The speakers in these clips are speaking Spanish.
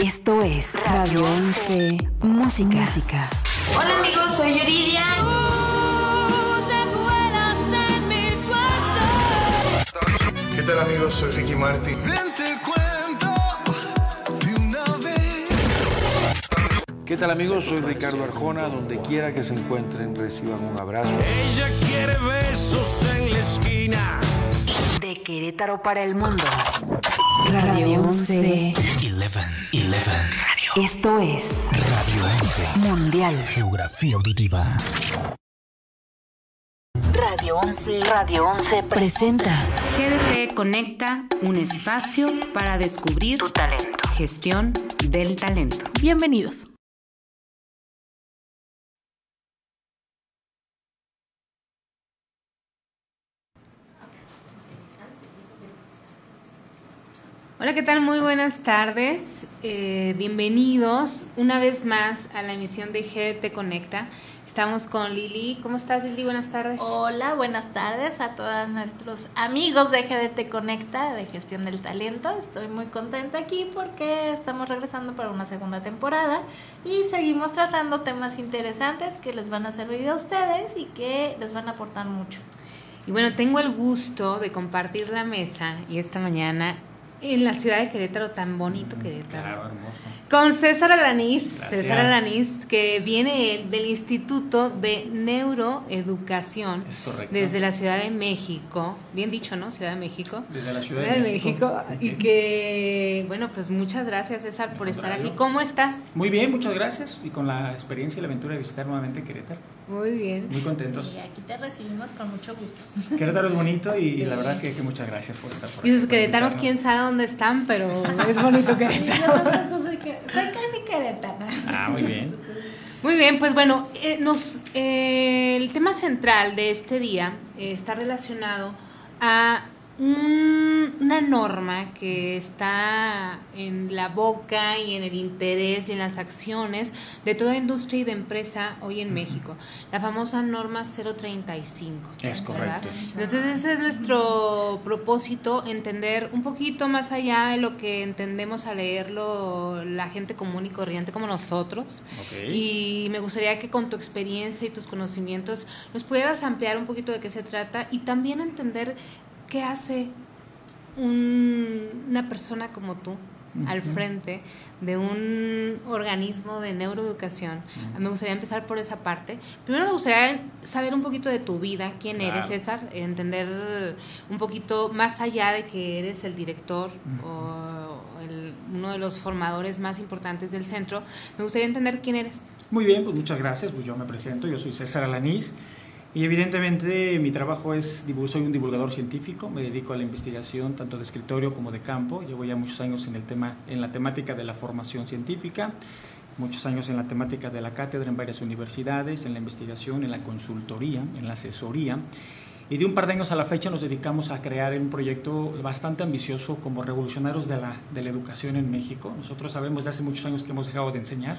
Esto es Radio 11 Música. Música. Hola amigos, soy Yuridia. ¿Qué tal amigos? Soy Ricky Martin. ¿Qué tal amigos? Soy Ricardo Arjona. Donde quiera que se encuentren, reciban un abrazo. Ella quiere besos en la esquina. De Querétaro para el mundo. Radio 11. 11, 11 Radio. Esto es Radio 11. Mundial. Geografía auditiva. Radio 11. Radio 11 presenta GDT Conecta, un espacio para descubrir tu talento. Gestión del talento. Bienvenidos. Hola, ¿qué tal? Muy buenas tardes. Eh, bienvenidos una vez más a la emisión de GDT Conecta. Estamos con Lili. ¿Cómo estás, Lili? Buenas tardes. Hola, buenas tardes a todos nuestros amigos de GDT Conecta de Gestión del Talento. Estoy muy contenta aquí porque estamos regresando para una segunda temporada y seguimos tratando temas interesantes que les van a servir a ustedes y que les van a aportar mucho. Y bueno, tengo el gusto de compartir la mesa y esta mañana en la ciudad de Querétaro, tan bonito Querétaro. Claro, hermoso. Con César Alanís, Gracias. César Alanís, que viene del Instituto de Neuroeducación Es correcto. desde la Ciudad de México, bien dicho, ¿no? Ciudad de México. Desde la Ciudad Ciudad de, de México. Y que, bueno, pues muchas gracias César por estar aquí. ¿Cómo estás? Muy bien, muchas gracias. Y con la experiencia y la aventura de visitar nuevamente Querétaro. Muy bien. Muy contentos. Y aquí te recibimos con mucho gusto. Querétaro es bonito y la verdad sí que muchas gracias por estar por Y aquí, sus por queretanos, quién sabe dónde están, pero es bonito Yo Querétaro. Soy casi queretana. Ah, muy bien. Muy bien, pues bueno, eh, nos, eh, el tema central de este día eh, está relacionado a un- una norma que está en la boca y en el interés y en las acciones de toda industria y de empresa hoy en México, la famosa norma 035. Es ¿verdad? correcto. Entonces ese es nuestro propósito, entender un poquito más allá de lo que entendemos a leerlo la gente común y corriente como nosotros. Ok. Y me gustaría que con tu experiencia y tus conocimientos nos pudieras ampliar un poquito de qué se trata y también entender qué hace un- una persona como tú al frente de un organismo de neuroeducación. Me gustaría empezar por esa parte. Primero me gustaría saber un poquito de tu vida, quién Claro. eres César, entender un poquito más allá de que eres el director o el- uno de los formadores más importantes del centro. Me gustaría entender quién eres. Muy bien, pues muchas gracias. Pues yo me presento, yo soy César Alanís. Y evidentemente mi trabajo es, soy un divulgador científico, me dedico a la investigación tanto de escritorio como de campo. Llevo ya muchos años en, el tema, en la temática de la formación científica, muchos años en la temática de la cátedra en varias universidades, en la investigación, en la consultoría, en la asesoría. Y de un par de años a la fecha nos dedicamos a crear un proyecto bastante ambicioso como revolucionarios de la, de la educación en México. Nosotros sabemos de hace muchos años que hemos dejado de enseñar.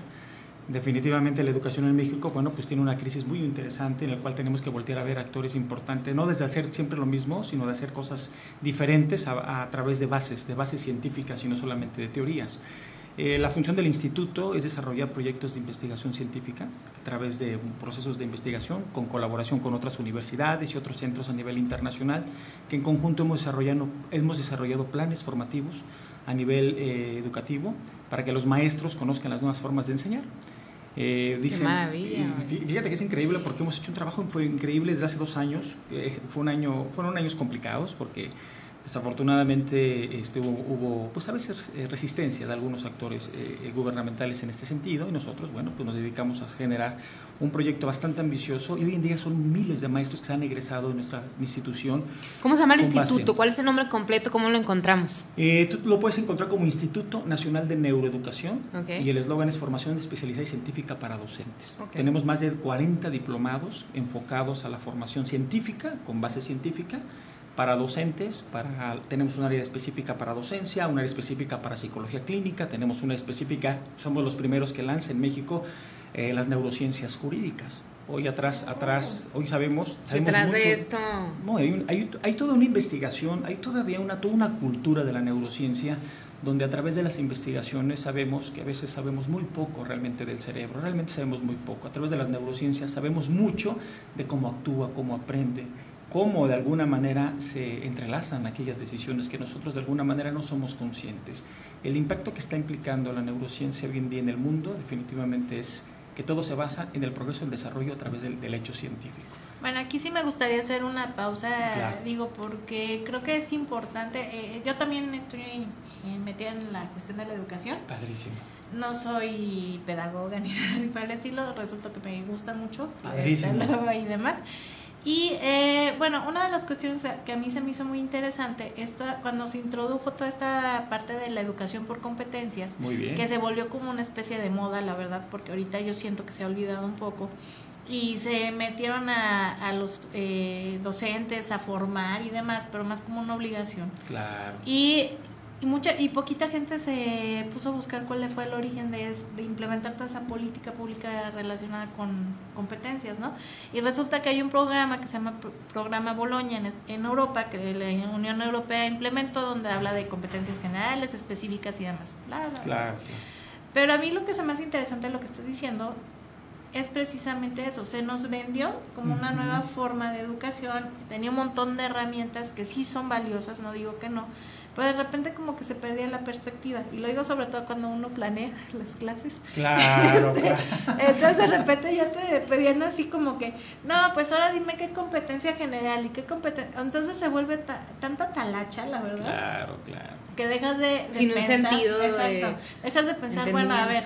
Definitivamente la educación en México, bueno, pues tiene una crisis muy interesante en la cual tenemos que voltear a ver actores importantes, no desde hacer siempre lo mismo, sino de hacer cosas diferentes a, través de bases, de bases científicas y no solamente de teorías. Eh, la función del instituto es desarrollar proyectos de investigación científica a través de procesos de investigación con colaboración con otras universidades y otros centros a nivel internacional, que en conjunto hemos desarrollado, hemos desarrollado planes formativos a nivel eh, educativo para que los maestros conozcan las nuevas formas de enseñar. Eh, dicen, maravilla, y fí- Fíjate que es increíble porque hemos hecho un trabajo fue increíble desde hace dos años. eh, fue un año, fueron años complicados porque desafortunadamente este, hubo, hubo, pues a veces eh, resistencia de algunos actores eh, gubernamentales en este sentido y nosotros, bueno, pues nos dedicamos a generar un proyecto bastante ambicioso y hoy en día son miles de maestros que se han egresado de nuestra institución. ¿Cómo se llama el base. instituto? ¿Cuál es el nombre completo? ¿Cómo lo encontramos? Eh, tú lo puedes encontrar como Instituto Nacional de Neuroeducación y el eslogan es Formación especializada y científica para docentes. Tenemos más de 40 diplomados enfocados a la formación científica, con base científica, para docentes, para, tenemos un área específica para docencia, un área específica para psicología clínica, tenemos una específica, somos los primeros que lanza en México eh, las neurociencias jurídicas. Hoy atrás, atrás, hoy sabemos, sabemos Detrás mucho- de esto. no, hay, un- hay- hay toda una investigación, hay todavía una, toda una cultura de la neurociencia donde a través de las investigaciones sabemos que a veces sabemos muy poco realmente del cerebro, realmente sabemos muy poco. A través de las neurociencias sabemos mucho de cómo actúa, cómo aprende, cómo de alguna manera se entrelazan aquellas decisiones que nosotros de alguna manera no somos conscientes. El impacto que está implicando la neurociencia hoy en día en el mundo definitivamente es que todo se basa en el progreso y el desarrollo a través del, del hecho científico. Bueno, aquí sí me gustaría hacer una pausa, Claro. digo, porque creo que es importante. eh, yo también estoy eh, metida en la cuestión de la educación. Padrísimo. No soy pedagoga ni nada así para el estilo, resulta que me gusta mucho Padrísimo. esta y demás. Y eh, bueno, una de las cuestiones que a mí se me hizo muy interesante, esto, cuando se introdujo toda esta parte de la educación por competencias, Muy bien. que se volvió como una especie de moda, la verdad, porque ahorita yo siento que se ha olvidado un poco. Y se metieron a, a los eh, docentes a formar y demás, pero más como una obligación. Claro. Y, y mucha y poquita gente se puso a buscar cuál fue el origen de, de implementar toda esa política pública relacionada con competencias, ¿no? Y resulta que hay un programa que se llama Pro- Programa Boloña en, Europa, que la Unión Europea implementó, donde habla de competencias generales, específicas y demás. Bla, bla, bla. Claro. Pero a mí lo que se me hace interesante de lo que estás diciendo es precisamente eso. Se nos vendió como una nueva forma de educación. Tenía un montón de herramientas que sí son valiosas, no digo que no. Pero de repente como que se perdía la perspectiva. Y lo digo sobre todo cuando uno planea las clases. Claro, claro. Entonces de repente ya te pedían así como que, no, pues ahora dime qué competencia general y qué competencia... Entonces se vuelve ta- tanta talacha, la verdad Claro, claro. que dejas de, de Sin un pensar, sentido de exacto, dejas de pensar bueno a ver.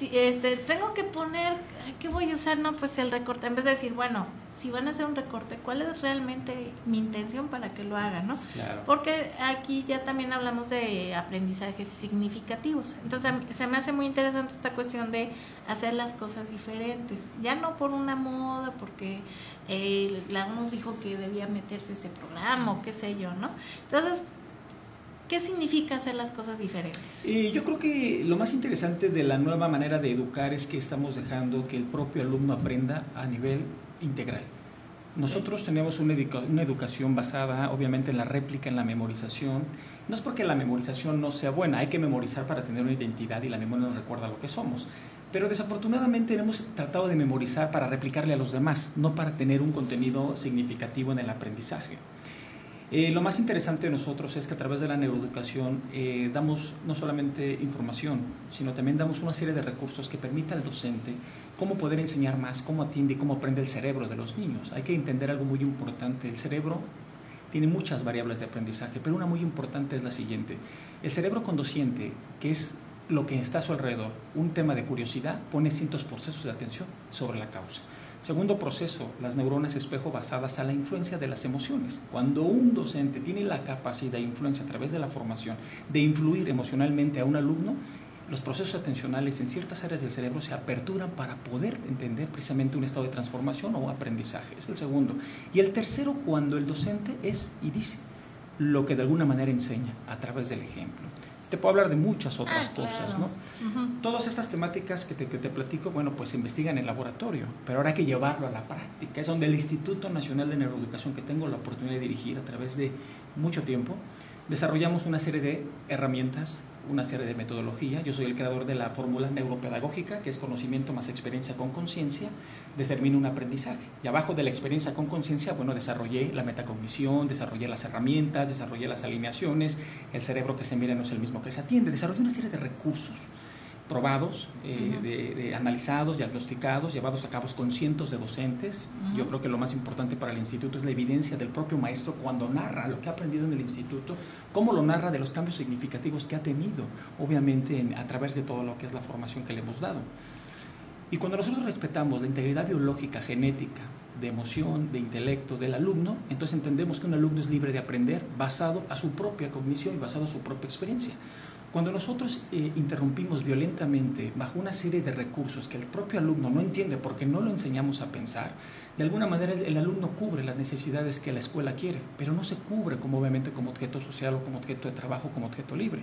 Si este tengo que poner qué voy a usar no pues el recorte en vez de decir bueno si van a hacer un recorte cuál es realmente mi intención para que lo hagan no Claro. porque aquí ya también hablamos de aprendizajes significativos. Entonces se me hace muy interesante esta cuestión de hacer las cosas diferentes. Ya no por una moda porque eh, la nos dijo que debía meterse ese programa o qué sé yo no entonces ¿Qué significa hacer las cosas diferentes? Y yo creo que lo más interesante de la nueva manera de educar es que estamos dejando que el propio alumno aprenda a nivel integral. Nosotros tenemos una, una educación basada obviamente en la réplica, en la memorización. No es porque la memorización no sea buena, hay que memorizar para tener una identidad y la memoria nos recuerda lo que somos. Pero desafortunadamente hemos tratado de memorizar para replicarle a los demás, no para tener un contenido significativo en el aprendizaje. Eh, lo más interesante de nosotros es que a través de la neuroeducación eh, damos no solamente información, sino también damos una serie de recursos que permita al docente cómo poder enseñar más, cómo atiende y cómo aprende el cerebro de los niños. Hay que entender algo muy importante. El cerebro tiene muchas variables de aprendizaje, pero una muy importante es la siguiente. El cerebro cuando siente que es lo que está a su alrededor, un tema de curiosidad, pone cientos procesos de atención sobre la causa. Segundo proceso, las neuronas espejo basadas a la influencia de las emociones. Cuando un docente tiene la capacidad de influencia a través de la formación de influir emocionalmente a un alumno, los procesos atencionales en ciertas áreas del cerebro se aperturan para poder entender precisamente un estado de transformación o aprendizaje. Es el segundo. Y el tercero, cuando el docente es y dice lo que de alguna manera enseña a través del ejemplo. Te puedo hablar de muchas otras Ah, claro. cosas, ¿no? Todas estas temáticas que te, que te platico, bueno, pues se investigan en el laboratorio, pero ahora hay que llevarlo a la práctica. Es donde el Instituto Nacional de Neuroeducación, que tengo la oportunidad de dirigir a través de mucho tiempo, desarrollamos una serie de herramientas, una serie de metodología. Yo soy el creador de la fórmula neuropedagógica, que es conocimiento más experiencia con conciencia, determina un aprendizaje. Y abajo de la experiencia con conciencia, bueno, desarrollé la metacognición, desarrollé las herramientas, desarrollé las alineaciones, el cerebro que se mira no es el mismo que se atiende, desarrollé una serie de recursos probados, eh, de, de analizados, diagnosticados, llevados a cabo con cientos de docentes. Yo creo que lo más importante para el instituto es la evidencia del propio maestro cuando narra lo que ha aprendido en el instituto, cómo lo narra de los cambios significativos que ha tenido, obviamente en- a través de todo lo que es la formación que le hemos dado. Y cuando nosotros respetamos la integridad biológica, genética, de emoción, de intelecto del alumno, entonces entendemos que un alumno es libre de aprender basado a su propia cognición y basado a su propia experiencia. Cuando nosotros eh, interrumpimos violentamente bajo una serie de recursos que el propio alumno no entiende porque no lo enseñamos a pensar, de alguna manera el, el alumno cubre las necesidades que la escuela quiere, pero no se cubre como obviamente como objeto social o como objeto de trabajo, como objeto libre.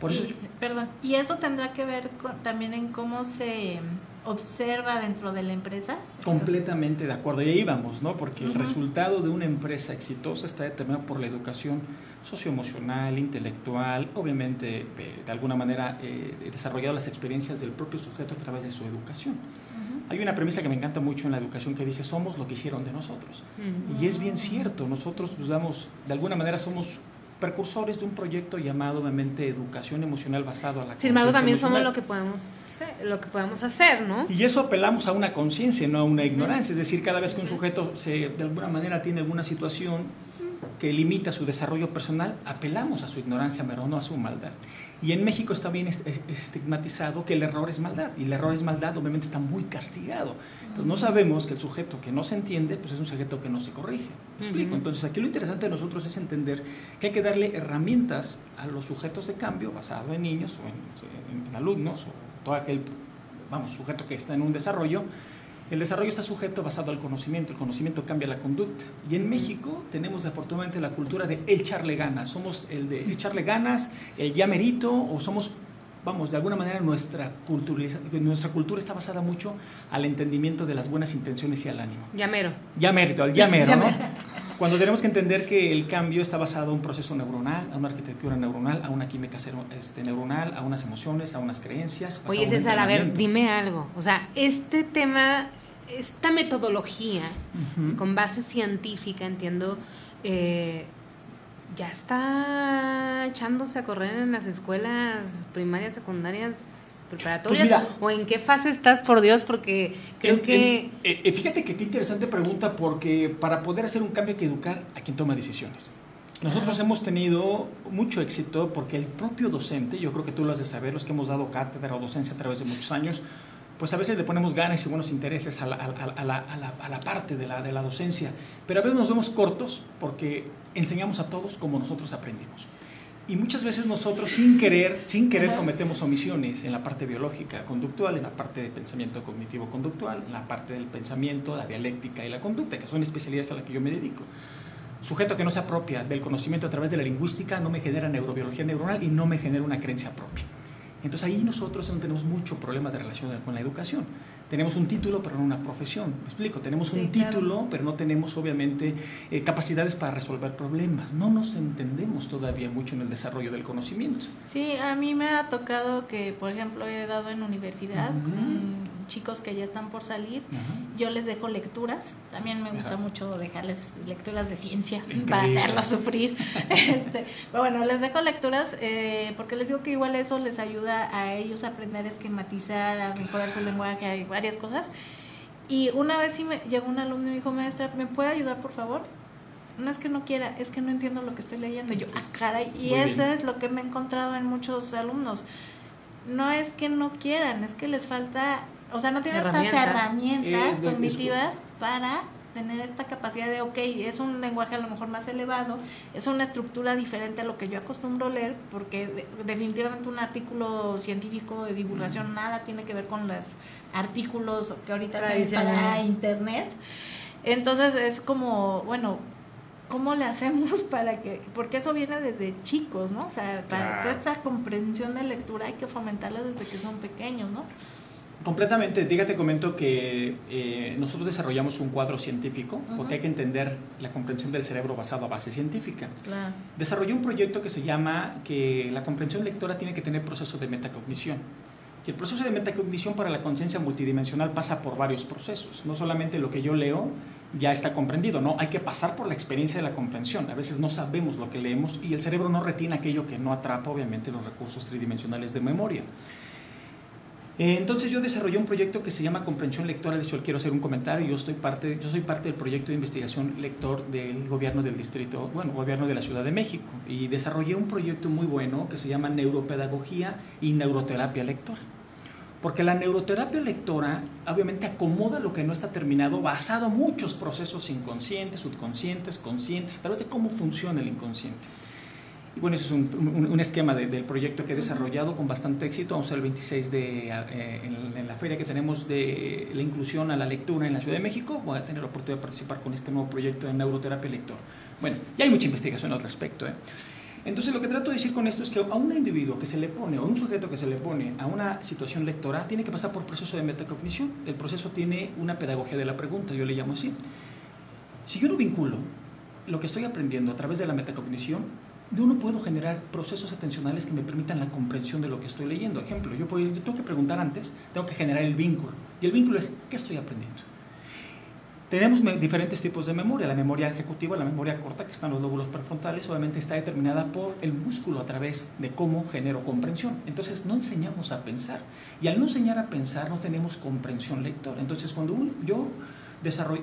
Por eso es Y- perdón, y eso tendrá que ver con- también en cómo se observa dentro de la empresa? Completamente de acuerdo, y ahí vamos, ¿no? Porque el resultado de una empresa exitosa está determinado por la educación socioemocional, intelectual, obviamente eh, de alguna manera eh, desarrollado las experiencias del propio sujeto a través de su educación. Hay una premisa que me encanta mucho en la educación que dice somos lo que hicieron de nosotros. Y es bien cierto, nosotros pues, damos, de alguna manera somos precursores de un proyecto llamado obviamente educación emocional basado a la Sin embargo, también somos lo que podemos hacer, lo que podemos hacer, ¿no? Y eso apelamos a una conciencia, no a una ignorancia. Es decir, cada vez que un sujeto se, de alguna manera tiene alguna situación que limita su desarrollo personal, apelamos a su ignorancia, pero no a su maldad. Y en México está bien est- estigmatizado que el error es maldad, y el error es maldad obviamente está muy castigado. Entonces no sabemos que el sujeto que no se entiende, pues es un sujeto que no se corrige. ¿Me explico? Ujú. Entonces aquí lo interesante de nosotros es entender que hay que darle herramientas a los sujetos de cambio basado en niños o en, en- en alumnos o todo aquel, vamos, sujeto que está en un desarrollo. El desarrollo está sujeto basado al conocimiento, el conocimiento cambia la conducta. Y en México tenemos afortunadamente la cultura de echarle ganas, somos el de echarle ganas, el ya merito, o somos, vamos, de alguna manera nuestra, culturiza- nuestra cultura está basada mucho al entendimiento de las buenas intenciones y al ánimo. Llamero. Ya mérito, al ya mero, Ya ¿no? mero. Cuando tenemos que entender que el cambio está basado en un proceso neuronal, a una arquitectura neuronal, a una química este, neuronal, a unas emociones, a unas creencias. Oye, César, a ver, dime algo. O sea, este tema, esta metodología Ujú. con base científica, entiendo, eh, ya está echándose a correr en las escuelas primarias, secundarias, preparatorias. Pues mira. ¿O en qué fase estás, por Dios? Porque creo En- que... en- eh, eh, fíjate que qué interesante pregunta porque para poder hacer un cambio hay que educar a quien toma decisiones. Nosotros hemos tenido mucho éxito porque el propio docente, yo creo que tú lo has de saber, los que hemos dado cátedra o docencia a través de muchos años, pues a veces le ponemos ganas y buenos intereses a la, a la- a la- a la- a la parte de la, de la docencia, pero a veces nos vemos cortos porque enseñamos a todos como nosotros aprendimos. Y muchas veces nosotros sin querer, sin querer cometemos omisiones en la parte biológica conductual, en la parte de pensamiento cognitivo conductual, en la parte del pensamiento, la dialéctica y la conducta, que son especialidades a las que yo me dedico. Sujeto que no se apropia del conocimiento a través de la lingüística no me genera neurobiología neuronal y no me genera una creencia propia. Entonces ahí nosotros no tenemos mucho problema de relación con la educación. Tenemos un título, pero no una profesión. ¿Me explico? Tenemos un Sí, claro. título, pero no tenemos obviamente eh, capacidades para resolver problemas. No nos entendemos todavía mucho en el desarrollo del conocimiento. Sí, a mí me ha tocado que, por ejemplo, he dado en universidad con chicos que ya están por salir. Yo les dejo lecturas. También me gusta mucho dejarles lecturas de ciencia Increíble. para hacerlos sufrir. este, pero bueno, les dejo lecturas eh, porque les digo que igual eso les ayuda a ellos a aprender a esquematizar, a mejorar su lenguaje, hay varias cosas. Y una vez sí me llegó un alumno y me dijo, maestra, ¿me puede ayudar por favor? No es que no quiera, es que no entiendo lo que estoy leyendo. Y yo, ah, caray. Y Muy eso bien. es lo que me he encontrado en muchos alumnos. No es que no quieran, es que les falta, o sea, no tienen estas Herramientas. Es es- cognitivas para tener esta capacidad de, ok, es un lenguaje a lo mejor más elevado, es una estructura diferente a lo que yo acostumbro leer, porque de- definitivamente un artículo científico de divulgación nada tiene que ver con los artículos que ahorita se para internet. Entonces es como, bueno, ¿cómo le hacemos para que, porque eso viene desde chicos, ¿no? O sea, para Claro. toda esta comprensión de lectura hay que fomentarla desde que son pequeños, ¿no? Completamente, dígate, comento que eh, nosotros desarrollamos un cuadro científico porque hay que entender la comprensión del cerebro basado a base científica. Claro. Desarrollé un proyecto que se llama que la comprensión lectora tiene que tener proceso de metacognición. Y el proceso de metacognición para la conciencia multidimensional pasa por varios procesos. No solamente lo que yo leo ya está comprendido, no, hay que pasar por la experiencia de la comprensión. A veces no sabemos lo que leemos y el cerebro no retiene aquello que no atrapa, obviamente, los recursos tridimensionales de memoria. Eh, Entonces yo desarrollé un proyecto que se llama comprensión lectora. De hecho, quiero hacer un comentario. Yo parte, yo soy parte del proyecto de investigación lector del gobierno del distrito, bueno, gobierno de la Ciudad de México, y desarrollé un proyecto muy bueno que se llama neuropedagogía y neuroterapia lectora. Porque la neuroterapia lectora obviamente acomoda lo que no está terminado basado en muchos procesos inconscientes, subconscientes, conscientes, a través de cómo funciona el inconsciente. Y bueno, ese es un, un- esquema de- del proyecto que he desarrollado con bastante éxito. Vamos a el 26 de, eh, en, la feria que tenemos de la inclusión a la lectura en la Ciudad de México. Voy a tener la oportunidad de participar con este nuevo proyecto de neuroterapia lector. Bueno, ya hay mucha investigación al respecto. ¿eh? Entonces lo que trato de decir con esto es que a un individuo que se le pone, o un sujeto que se le pone a una situación lectora, tiene que pasar por proceso de metacognición. El proceso tiene una pedagogía de la pregunta, yo le llamo así. Si yo no vinculo lo que estoy aprendiendo a través de la metacognición, yo no puedo generar procesos atencionales que me permitan la comprensión de lo que estoy leyendo. Ejemplo, yo, tengo que preguntar antes, tengo que generar el vínculo. Y el vínculo es, ¿qué estoy aprendiendo? Tenemos diferentes tipos de memoria. La memoria ejecutiva, la memoria corta, que están los lóbulos prefrontales, obviamente está determinada por el músculo a través de cómo genero comprensión. Entonces, no enseñamos a pensar. Y al no enseñar a pensar, no tenemos comprensión lectora. Entonces, cuando yo,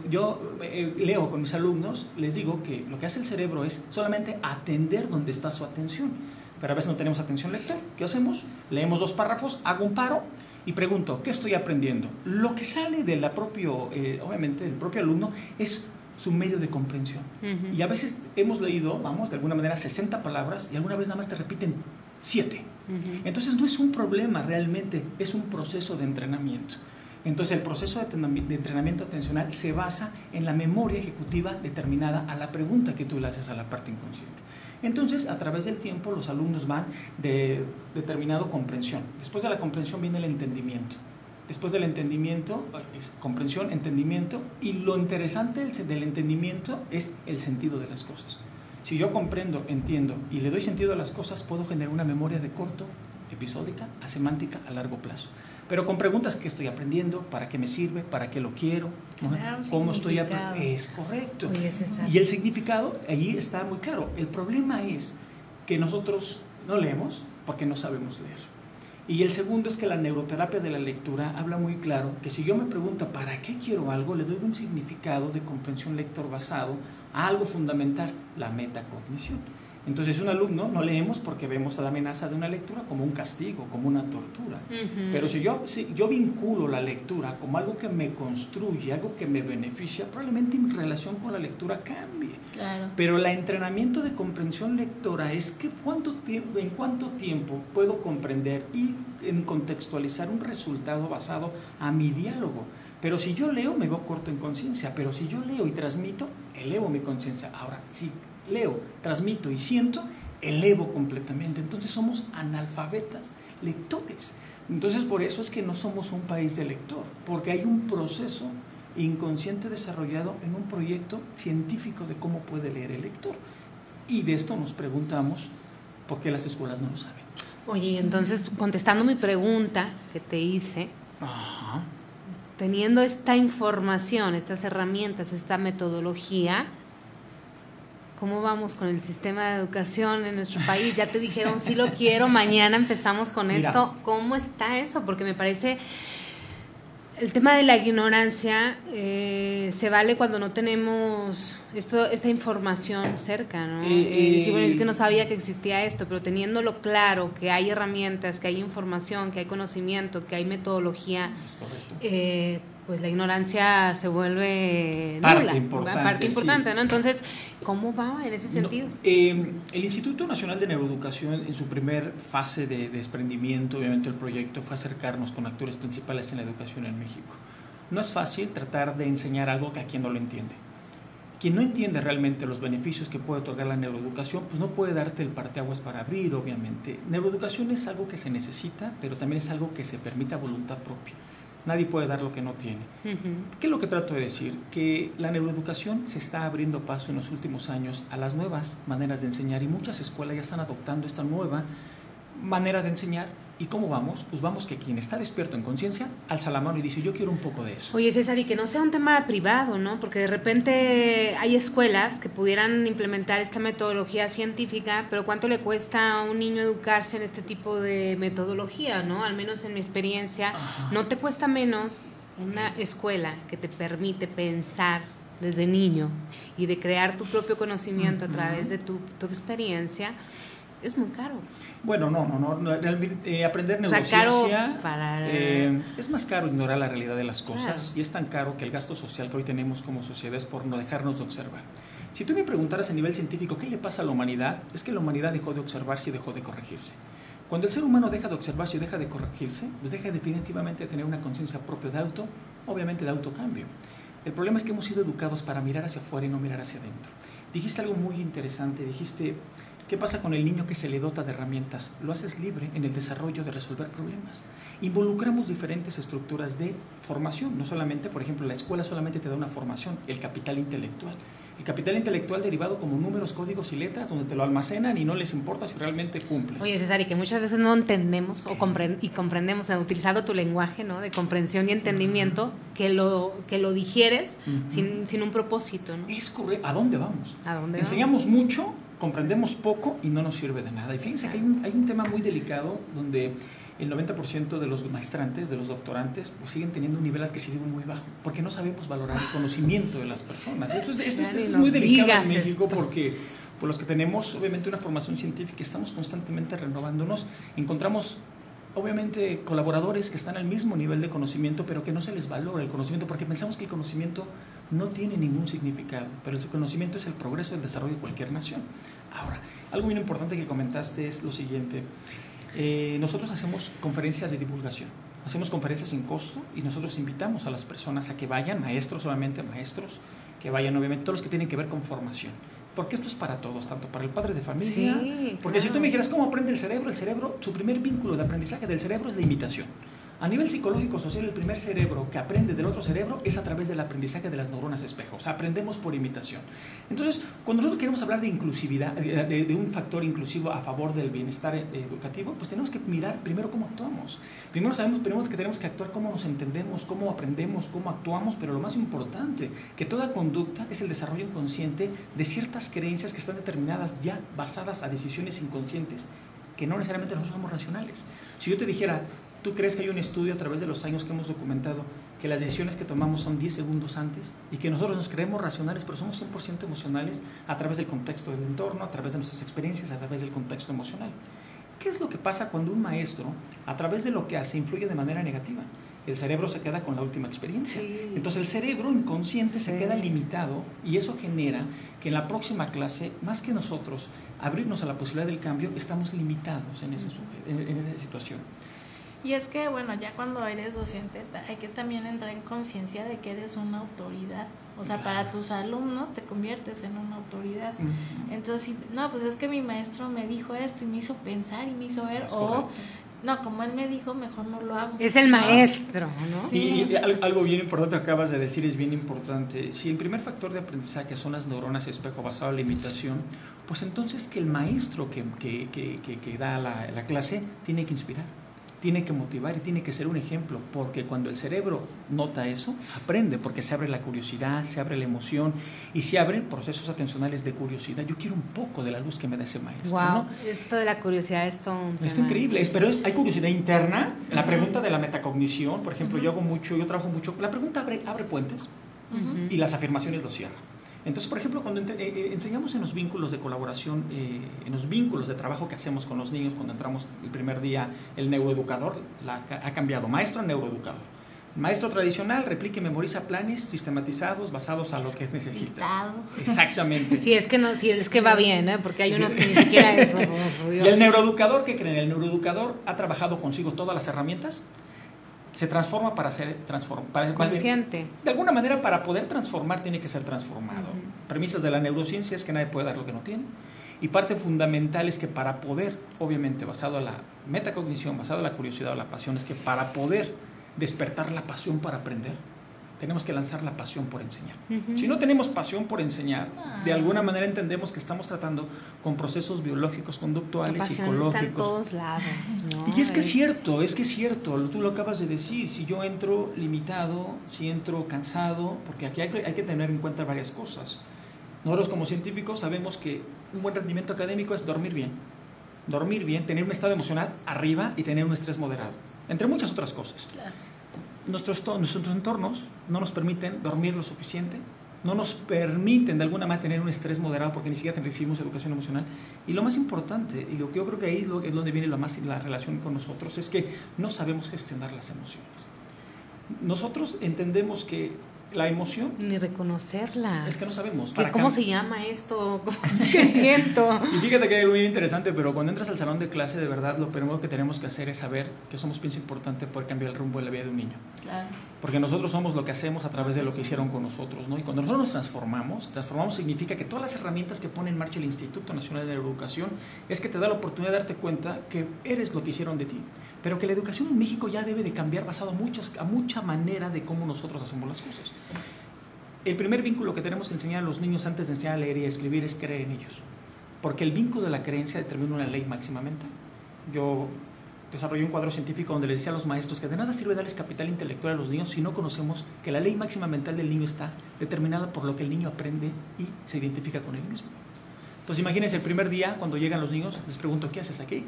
yo eh, leo con mis alumnos, les digo que lo que hace el cerebro es solamente atender donde está su atención. Pero a veces no tenemos atención lectora. ¿Qué hacemos? Leemos dos párrafos, hago un paro y pregunto, ¿qué estoy aprendiendo? Lo que sale de la propio, eh, obviamente, del propio alumno es su medio de comprensión. Y a veces hemos leído, vamos, de alguna manera 60 palabras y alguna vez nada más te repiten 7. Ujú. Entonces no es un problema realmente, es un proceso de entrenamiento. Entonces el proceso de entrenami- de entrenamiento atencional se basa en la memoria ejecutiva determinada a la pregunta que tú le haces a la parte inconsciente. Entonces, a través del tiempo, los alumnos van de determinado comprensión. Después de la comprensión viene el entendimiento. Después del entendimiento, eh, comprensión, entendimiento, y lo interesante del entendimiento es el sentido de las cosas. Si yo comprendo, entiendo y le doy sentido a las cosas, puedo generar una memoria de corto, episódica, a semántica a largo plazo. Pero con preguntas que estoy aprendiendo, para qué me sirve, para qué lo quiero, cómo estoy aprendiendo. Es correcto. Oye. Y el significado allí está muy claro. El problema es que nosotros no leemos porque no sabemos leer. Y el segundo es que la neuroterapia de la lectura habla muy claro que si yo me pregunto para qué quiero algo, le doy un significado de comprensión lector basado a algo fundamental, la metacognición. Entonces, un alumno no leemos porque vemos a la amenaza de una lectura como un castigo, como una tortura. Pero si yo, si yo vinculo la lectura como algo que me construye, algo que me beneficia, probablemente mi relación con la lectura cambie. Claro. Pero el entrenamiento de comprensión lectora es que cuánto tiempo, en cuánto tiempo puedo comprender y en contextualizar un resultado basado a mi diálogo. Pero si yo leo, me veo corto en conciencia. Pero si yo leo y transmito, elevo mi conciencia. Ahora, si leo, transmito y siento, elevo completamente. Entonces somos analfabetas, lectores. Entonces por eso es que no somos un país de lector, porque hay un proceso inconsciente desarrollado en un proyecto científico de cómo puede leer el lector. Y de esto nos preguntamos por qué las escuelas no lo saben. Oye, entonces, contestando mi pregunta que te hice, Ajá. teniendo esta información, estas herramientas, esta metodología, ¿cómo vamos con el sistema de educación en nuestro país? Ya te dijeron, sí lo quiero, mañana empezamos con Mira. esto. ¿Cómo está eso? Porque me parece... El tema de la ignorancia eh, se vale cuando no tenemos esto, esta información cerca, ¿no? Eh, Eh, sí, bueno, es que no sabía que existía esto, pero teniéndolo claro, que hay herramientas, que hay información, que hay conocimiento, que hay metodología, eh, pues la ignorancia se vuelve Parte nula, importante, parte sí. importante, ¿no? Entonces, ¿cómo va en ese sentido? No, eh, el Instituto Nacional de Neuroeducación, en su primer fase de desprendimiento, obviamente el proyecto fue acercarnos con actores principales en la educación en México. No es fácil tratar de enseñar algo que a quien no lo entiende. Quien no entiende realmente los beneficios que puede otorgar la neuroeducación, pues no puede darte el parteaguas para abrir, obviamente. Neuroeducación es algo que se necesita, pero también es algo que se permite a voluntad propia. Nadie puede dar lo que no tiene. ¿Qué es lo que trato de decir? Que la neuroeducación se está abriendo paso en los últimos años a las nuevas maneras de enseñar y muchas escuelas ya están adoptando esta nueva manera de enseñar. ¿Y cómo vamos? Pues vamos que quien está despierto en conciencia alza la mano y dice, yo quiero un poco de eso. Oye, César, y que no sea un tema privado, ¿no? Porque de repente hay escuelas que pudieran implementar esta metodología científica, pero ¿cuánto le cuesta a un niño educarse en este tipo de metodología, ¿no? Al menos en mi experiencia, no te cuesta menos una escuela que te permite pensar desde niño y de crear tu propio conocimiento a través de tu, tu experiencia, es muy caro. Bueno, no, no, no. eh, aprender neurociencia para- eh, es más caro ignorar la realidad de las cosas Claro. y es tan caro que el gasto social que hoy tenemos como sociedad es por no dejarnos de observar. Si tú me preguntaras a nivel científico qué le pasa a la humanidad, es que la humanidad dejó de observarse y dejó de corregirse. Cuando el ser humano deja de observarse y deja de corregirse, pues deja definitivamente de tener una conciencia propia de auto, obviamente de autocambio. El problema es que hemos sido educados para mirar hacia afuera y no mirar hacia adentro. Dijiste algo muy interesante, dijiste, ¿Qué pasa con el niño que se le dota de herramientas? Lo haces libre en el desarrollo de resolver problemas. Involucramos diferentes estructuras de formación. No solamente, por ejemplo, la escuela solamente te da una formación, el capital intelectual. El capital intelectual derivado como números, códigos y letras, donde te lo almacenan y no les importa si realmente cumples. Oye, César, y que muchas veces no entendemos o y comprendemos, utilizando tu lenguaje, ¿no? De comprensión y entendimiento, que lo, que lo digieres Ujú. sin, sin un propósito, ¿no? Es correcto. ¿A dónde vamos? ¿A dónde Enseñamos mucho, comprendemos poco y no nos sirve de nada. Y fíjense que hay un, hay un tema muy delicado donde el 90% de los maestrantes, de los doctorantes, pues siguen teniendo un nivel adquisitivo muy bajo, porque no sabemos valorar el conocimiento de las personas. Esto es, esto es- esto es muy delicado en México porque por los que tenemos obviamente una formación científica, estamos constantemente renovándonos, encontramos obviamente colaboradores que están al mismo nivel de conocimiento, pero que no se les valora el conocimiento, porque pensamos que el conocimiento no tiene ningún significado, pero el conocimiento es el progreso y el desarrollo de cualquier nación. Ahora, algo muy importante que comentaste es lo siguiente. Eh, nosotros hacemos conferencias de divulgación, hacemos conferencias sin costo y nosotros invitamos a las personas a que vayan, maestros obviamente, maestros, que vayan obviamente, todos los que tienen que ver con formación. Porque esto es para todos, tanto para el padre de familia. Sí, porque si tú me dijeras cómo aprende el cerebro, el cerebro, su primer vínculo de aprendizaje del cerebro es la imitación. A nivel psicológico social, el primer cerebro que aprende del otro cerebro es a través del aprendizaje de las neuronas espejo. O sea, aprendemos por imitación. Entonces, cuando nosotros queremos hablar de inclusividad, de, de- de un factor inclusivo a favor del bienestar eh, educativo, pues tenemos que mirar primero cómo actuamos. Primero sabemos primero que tenemos que actuar cómo nos entendemos, cómo aprendemos, cómo actuamos, pero lo más importante, que toda conducta es el desarrollo inconsciente de ciertas creencias que están determinadas ya basadas a decisiones inconscientes, que no necesariamente nosotros somos racionales. Si yo te dijera, ¿tú crees que hay un estudio a través de los años que hemos documentado que las decisiones que tomamos son 10 segundos antes y que nosotros nos creemos racionales, pero somos 100% emocionales a través del contexto del entorno, a través de nuestras experiencias, a través del contexto emocional? ¿Qué es lo que pasa cuando un maestro, a través de lo que hace, influye de manera negativa? El cerebro se queda con la última experiencia. Sí. Entonces el cerebro inconsciente se queda limitado y eso genera que en la próxima clase, más que nosotros abrirnos a la posibilidad del cambio, estamos limitados en, ese en esa situación. Y es que, bueno, ya cuando eres docente hay que también entrar en conciencia de que eres una autoridad. O sea, para tus alumnos te conviertes en una autoridad. Entonces, si- no, pues es que mi maestro me dijo esto y me hizo pensar y me hizo ver, Es o correcto. no, como él me dijo, mejor no lo hago. Es el maestro, ¿no? Y, y al- algo bien importante que acabas de decir es bien importante. Si el primer factor de aprendizaje son las neuronas espejo basado en la imitación, pues entonces que el maestro que, que, que, que- que da la, la clase tiene que inspirar, tiene que motivar y tiene que ser un ejemplo, porque cuando el cerebro nota eso, aprende, porque se abre la curiosidad, se abre la emoción y se abren procesos atencionales de curiosidad. Yo quiero un poco de la luz que me da ese maestro. Wow, ¿no? esto de la curiosidad es todo un Está tema. increíble, es- pero es- hay curiosidad interna. La pregunta de la metacognición, por ejemplo, yo hago mucho, yo trabajo mucho. La pregunta abre, abre puentes Ujú. y las afirmaciones los cierran. Entonces, por ejemplo, cuando eh, eh, enseñamos en los vínculos de colaboración, eh, en los vínculos de trabajo que hacemos con los niños, cuando entramos el primer día, el neuroeducador la ha cambiado, maestro neuroeducador. Maestro tradicional, replica y memoriza planes sistematizados basados a lo que necesita. Exactamente. Sí, es que no, sí, es que va bien, ¿eh? Porque hay Sí. unos que ni siquiera eso. oh, Y el neuroeducador, ¿qué creen? El neuroeducador ha trabajado consigo todas las herramientas, se transforma para ser transform para- más bien, Consciente. de alguna manera, para poder transformar, tiene que ser transformado. Premisas de la neurociencia es que nadie puede dar lo que no tiene. Y parte fundamental es que para poder, obviamente basado en la metacognición, basado en la curiosidad o la pasión, es que para poder despertar la pasión para aprender, tenemos que lanzar la pasión por enseñar. Ujú. Si no tenemos pasión por enseñar, de alguna manera entendemos que estamos tratando con procesos biológicos, conductuales, pasión está en psicológicos. todos lados, ¿no? Y es que es cierto, es que es cierto, tú lo acabas de decir, si yo entro limitado, si entro cansado, porque aquí hay que, hay que tener en cuenta varias cosas. Nosotros como científicos sabemos que un buen rendimiento académico es dormir bien, dormir bien, tener un estado emocional arriba y tener un estrés moderado, entre muchas otras cosas. Nuestros, nuestros entornos no nos permiten dormir lo suficiente, no nos permiten de alguna manera tener un estrés moderado porque ni siquiera recibimos educación emocional. Y lo más importante, y lo que yo creo que ahí es donde viene la, más, la relación con nosotros, es que no sabemos gestionar las emociones. Nosotros entendemos que la emoción. Ni reconocerla. Es que no sabemos. ¿Qué, Para ¿Cómo se llama esto? ¿Qué siento? Y fíjate que hay algo muy interesante, pero cuando entras al salón de clase, de verdad, lo primero que tenemos que hacer es saber que somos pienso importante poder cambiar el rumbo de la vida de un niño. Claro. Porque nosotros somos lo que hacemos a través de lo que hicieron con nosotros, ¿no? Y cuando nosotros nos transformamos, transformamos significa que todas las herramientas que pone en marcha el Instituto Nacional de la Educación es que te da la oportunidad de darte cuenta que eres lo que hicieron de ti, pero que la educación en México ya debe de cambiar basado a, muchas, a mucha manera de cómo nosotros hacemos las cosas. El primer vínculo que tenemos que enseñar a los niños antes de enseñar a leer y a escribir es creer en ellos, porque el vínculo de la creencia determina una ley máxima mental. Yo desarrollé un cuadro científico donde les decía a los maestros que de nada sirve darles capital intelectual a los niños si no conocemos que la ley máxima mental del niño está determinada por lo que el niño aprende y se identifica con él mismo. Entonces imagínense el primer día cuando llegan los niños, les pregunto, ¿qué haces aquí?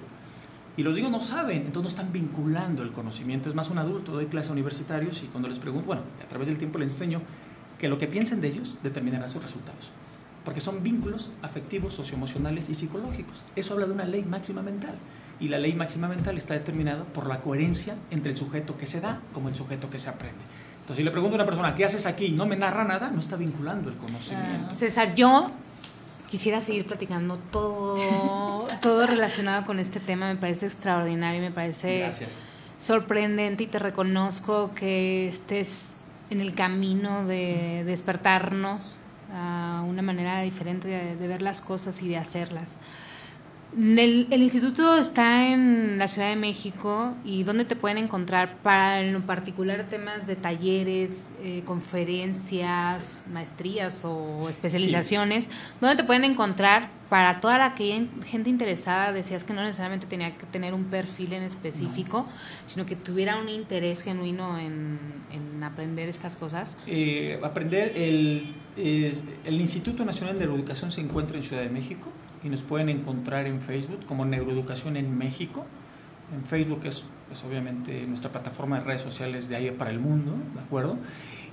Y los niños no saben, entonces no están vinculando el conocimiento. Es más un adulto, doy clase a universitarios y cuando les pregunto, bueno, a través del tiempo les enseño que lo que piensen de ellos determinará sus resultados. Porque son vínculos afectivos, socioemocionales y psicológicos. Eso habla de una ley máxima mental. Y la ley máxima mental está determinada por la coherencia entre el sujeto que se da como el sujeto que se aprende. Entonces, si le pregunto a una persona, ¿qué haces aquí? no me narra nada, no está vinculando el conocimiento. César, yo quisiera seguir platicando todo, todo relacionado con este tema. Me parece extraordinario, me parece Gracias. sorprendente y te reconozco que estés en el camino de despertarnos a una manera diferente de, de ver las cosas y de hacerlas. El, el instituto está en la Ciudad de México y ¿dónde te pueden encontrar para en particular temas de talleres, eh, conferencias, maestrías o especializaciones? ¿Dónde te pueden encontrar para toda la que gente interesada? Decías que no necesariamente tenía que tener un perfil en específico, sino que tuviera un interés genuino en, en aprender estas cosas. Eh, aprender, el, el Instituto Nacional de la Educación se encuentra en Ciudad de México y nos pueden encontrar en Facebook como Neuroeducación en México. En Facebook es pues obviamente nuestra plataforma de redes sociales de ahí para el mundo, ¿de acuerdo?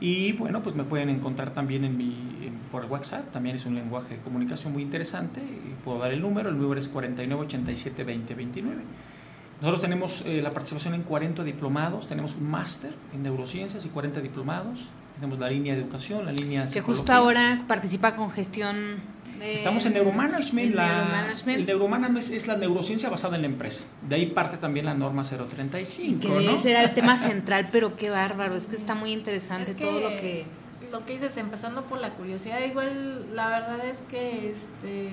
Y bueno, pues me pueden encontrar también en mi, en- por el WhatsApp, también es un lenguaje de comunicación muy interesante, y puedo dar el número, el número es 4987-2029. Nosotros tenemos eh, la participación en 40 diplomados, tenemos un máster en neurociencias y 40 diplomados, tenemos la línea de educación, la línea Que justo ahora participa con gestión. De- Estamos en neuromanagement. en la- neuromanagement. El neuromanagement es la neurociencia basada en la empresa. De ahí parte también la norma 035. Que ¿no? debe ser el tema central, pero qué bárbaro, es que está muy interesante Es todo lo que... lo que dices, empezando por la curiosidad, igual la verdad es que este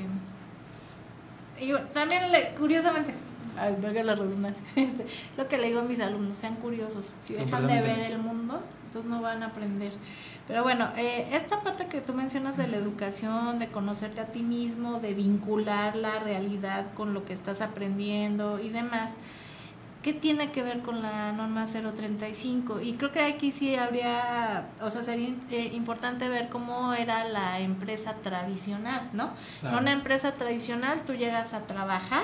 yo también le, curiosamente, valga la redundancia, este, lo que le digo a mis alumnos, sean curiosos, si dejan de ver el mundo, entonces no van a aprender. Pero bueno, eh, esta parte que tú mencionas de la educación, de conocerte a ti mismo, de vincular la realidad con lo que estás aprendiendo y demás, ¿qué tiene que ver con la norma 035? Y creo que aquí sí habría, o sea, sería eh, importante ver cómo era la empresa tradicional, ¿no? Claro. En una empresa tradicional tú llegas a trabajar,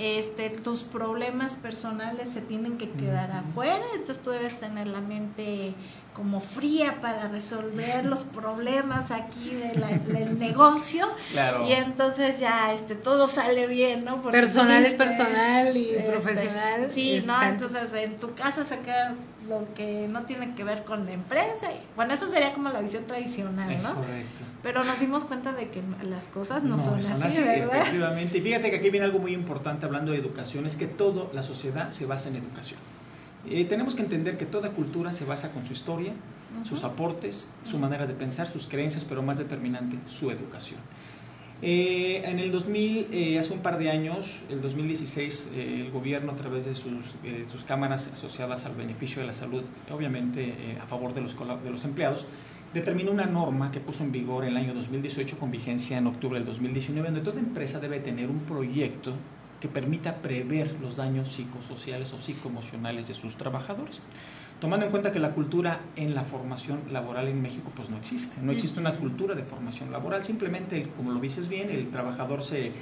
este, tus problemas personales se tienen que quedar afuera, entonces tú debes tener la mente como fría para resolver los problemas aquí de la- del negocio Claro. y entonces ya este todo sale bien, ¿no? Porque Personal es personal y este, profesional Sí, es no, tanto. entonces en tu casa sacar lo que no tiene que ver con la empresa. y- bueno, eso sería como la visión tradicional, Es ¿no? correcto. Pero nos dimos cuenta de que las cosas no, son, son así, ¿verdad? Efectivamente. Y fíjate que aquí viene algo muy importante hablando de educación, es que toda la sociedad se basa en educación. Eh, tenemos que entender que toda cultura se basa con su historia, sus aportes, su manera de pensar, sus creencias, pero más determinante, su educación. Eh, en el 2000, eh, hace un par de años, el 2016, eh, el gobierno a través de sus, eh, sus cámaras asociadas al beneficio de la salud, obviamente eh, a favor de los, de los empleados, determinó una norma que puso en vigor en el año 2018 con vigencia en octubre del 2019, donde toda empresa debe tener un proyecto que permita prever los daños psicosociales o psicoemocionales de sus trabajadores. Tomando en cuenta que la cultura en la formación laboral en México pues no existe, no existe una cultura de formación laboral, simplemente, como lo dices bien, el trabajador se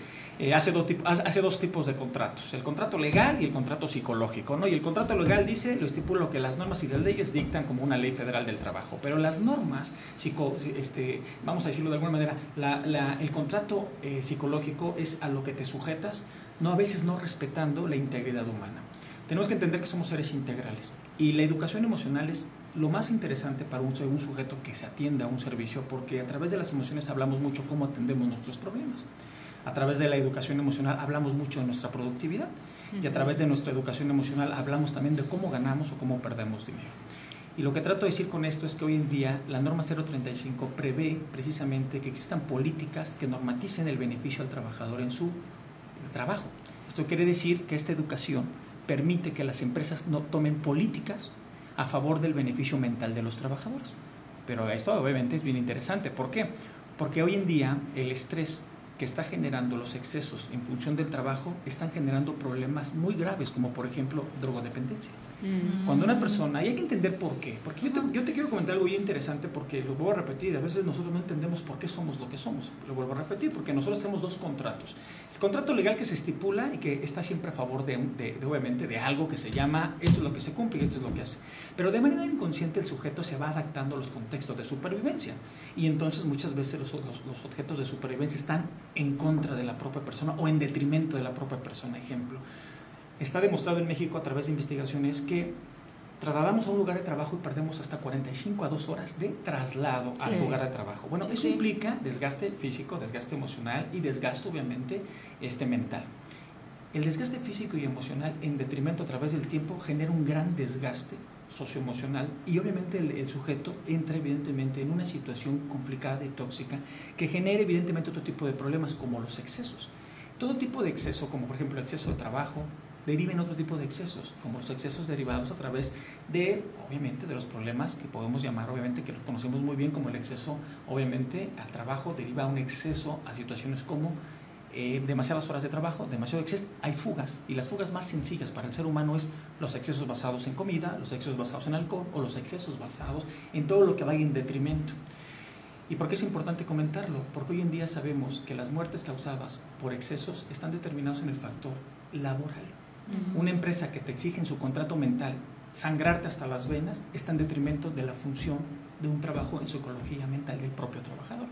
eh, hace, dos hace dos tipos de contratos, el contrato legal y el contrato psicológico, ¿no? Y el contrato legal dice, lo estipula que las normas y las leyes dictan como una ley federal del trabajo, pero las normas, psico, este, vamos a decirlo de alguna manera, la- la- el contrato eh, psicológico es a lo que te sujetas, no a veces no respetando la integridad humana. Tenemos que entender que somos seres integrales y la educación emocional es lo más interesante para un, un sujeto que se atienda a un servicio, porque a través de las emociones hablamos mucho cómo atendemos nuestros problemas. A través de la educación emocional hablamos mucho de nuestra productividad y a través de nuestra educación emocional hablamos también de cómo ganamos o cómo perdemos dinero. Y lo que trato de decir con esto es que hoy en día la norma 035 prevé precisamente que existan políticas que normaticen el beneficio al trabajador en su trabajo. Esto quiere decir que esta educación permite que las empresas no tomen políticas a favor del beneficio mental de los trabajadores. Pero esto obviamente es bien interesante. ¿Por qué? Porque hoy en día el estrés que está generando los excesos en función del trabajo están generando problemas muy graves, como por ejemplo drogodependencia. Mm. Cuando una persona, y hay que entender por qué, porque yo te, yo te quiero comentar algo bien interesante, porque lo vuelvo a repetir, a veces nosotros no entendemos por qué somos lo que somos, lo vuelvo a repetir, porque nosotros tenemos dos contratos. El contrato legal que se estipula y que está siempre a favor de, de- de, obviamente, de algo que se llama, esto es lo que se cumple y esto es lo que hace. Pero de manera inconsciente el sujeto se va adaptando a los contextos de supervivencia. Y entonces muchas veces los, los- los objetos de supervivencia están en contra de la propia persona o en detrimento de la propia persona. Ejemplo, está demostrado en México a través de investigaciones que trasladamos a un lugar de trabajo y perdemos hasta 45 a 2 horas de traslado al Sí. lugar de trabajo. Bueno, Sí, eso sí. implica desgaste físico, desgaste emocional y desgaste obviamente este mental. El desgaste físico y emocional en detrimento a través del tiempo genera un gran desgaste socioemocional y obviamente el, sujeto entra evidentemente en una situación complicada y tóxica que genera evidentemente otro tipo de problemas como los excesos. Todo tipo de exceso, como por ejemplo el exceso de trabajo, deriva en otro tipo de excesos, como los excesos derivados a través de, obviamente, de los problemas que podemos llamar, obviamente, que los conocemos muy bien como el exceso, obviamente, al trabajo deriva un exceso a situaciones como eh, demasiadas horas de trabajo, demasiado exceso, hay fugas, y las fugas más sencillas para el ser humano es los excesos basados en comida, los excesos basados en alcohol o los excesos basados en todo lo que vaya en detrimento. ¿Y por qué es importante comentarlo? Porque hoy en día sabemos que las muertes causadas por excesos están determinados en el factor laboral. Una empresa que te exige en su contrato mental sangrarte hasta las venas está en detrimento de la función de un trabajo en psicología mental del propio trabajador.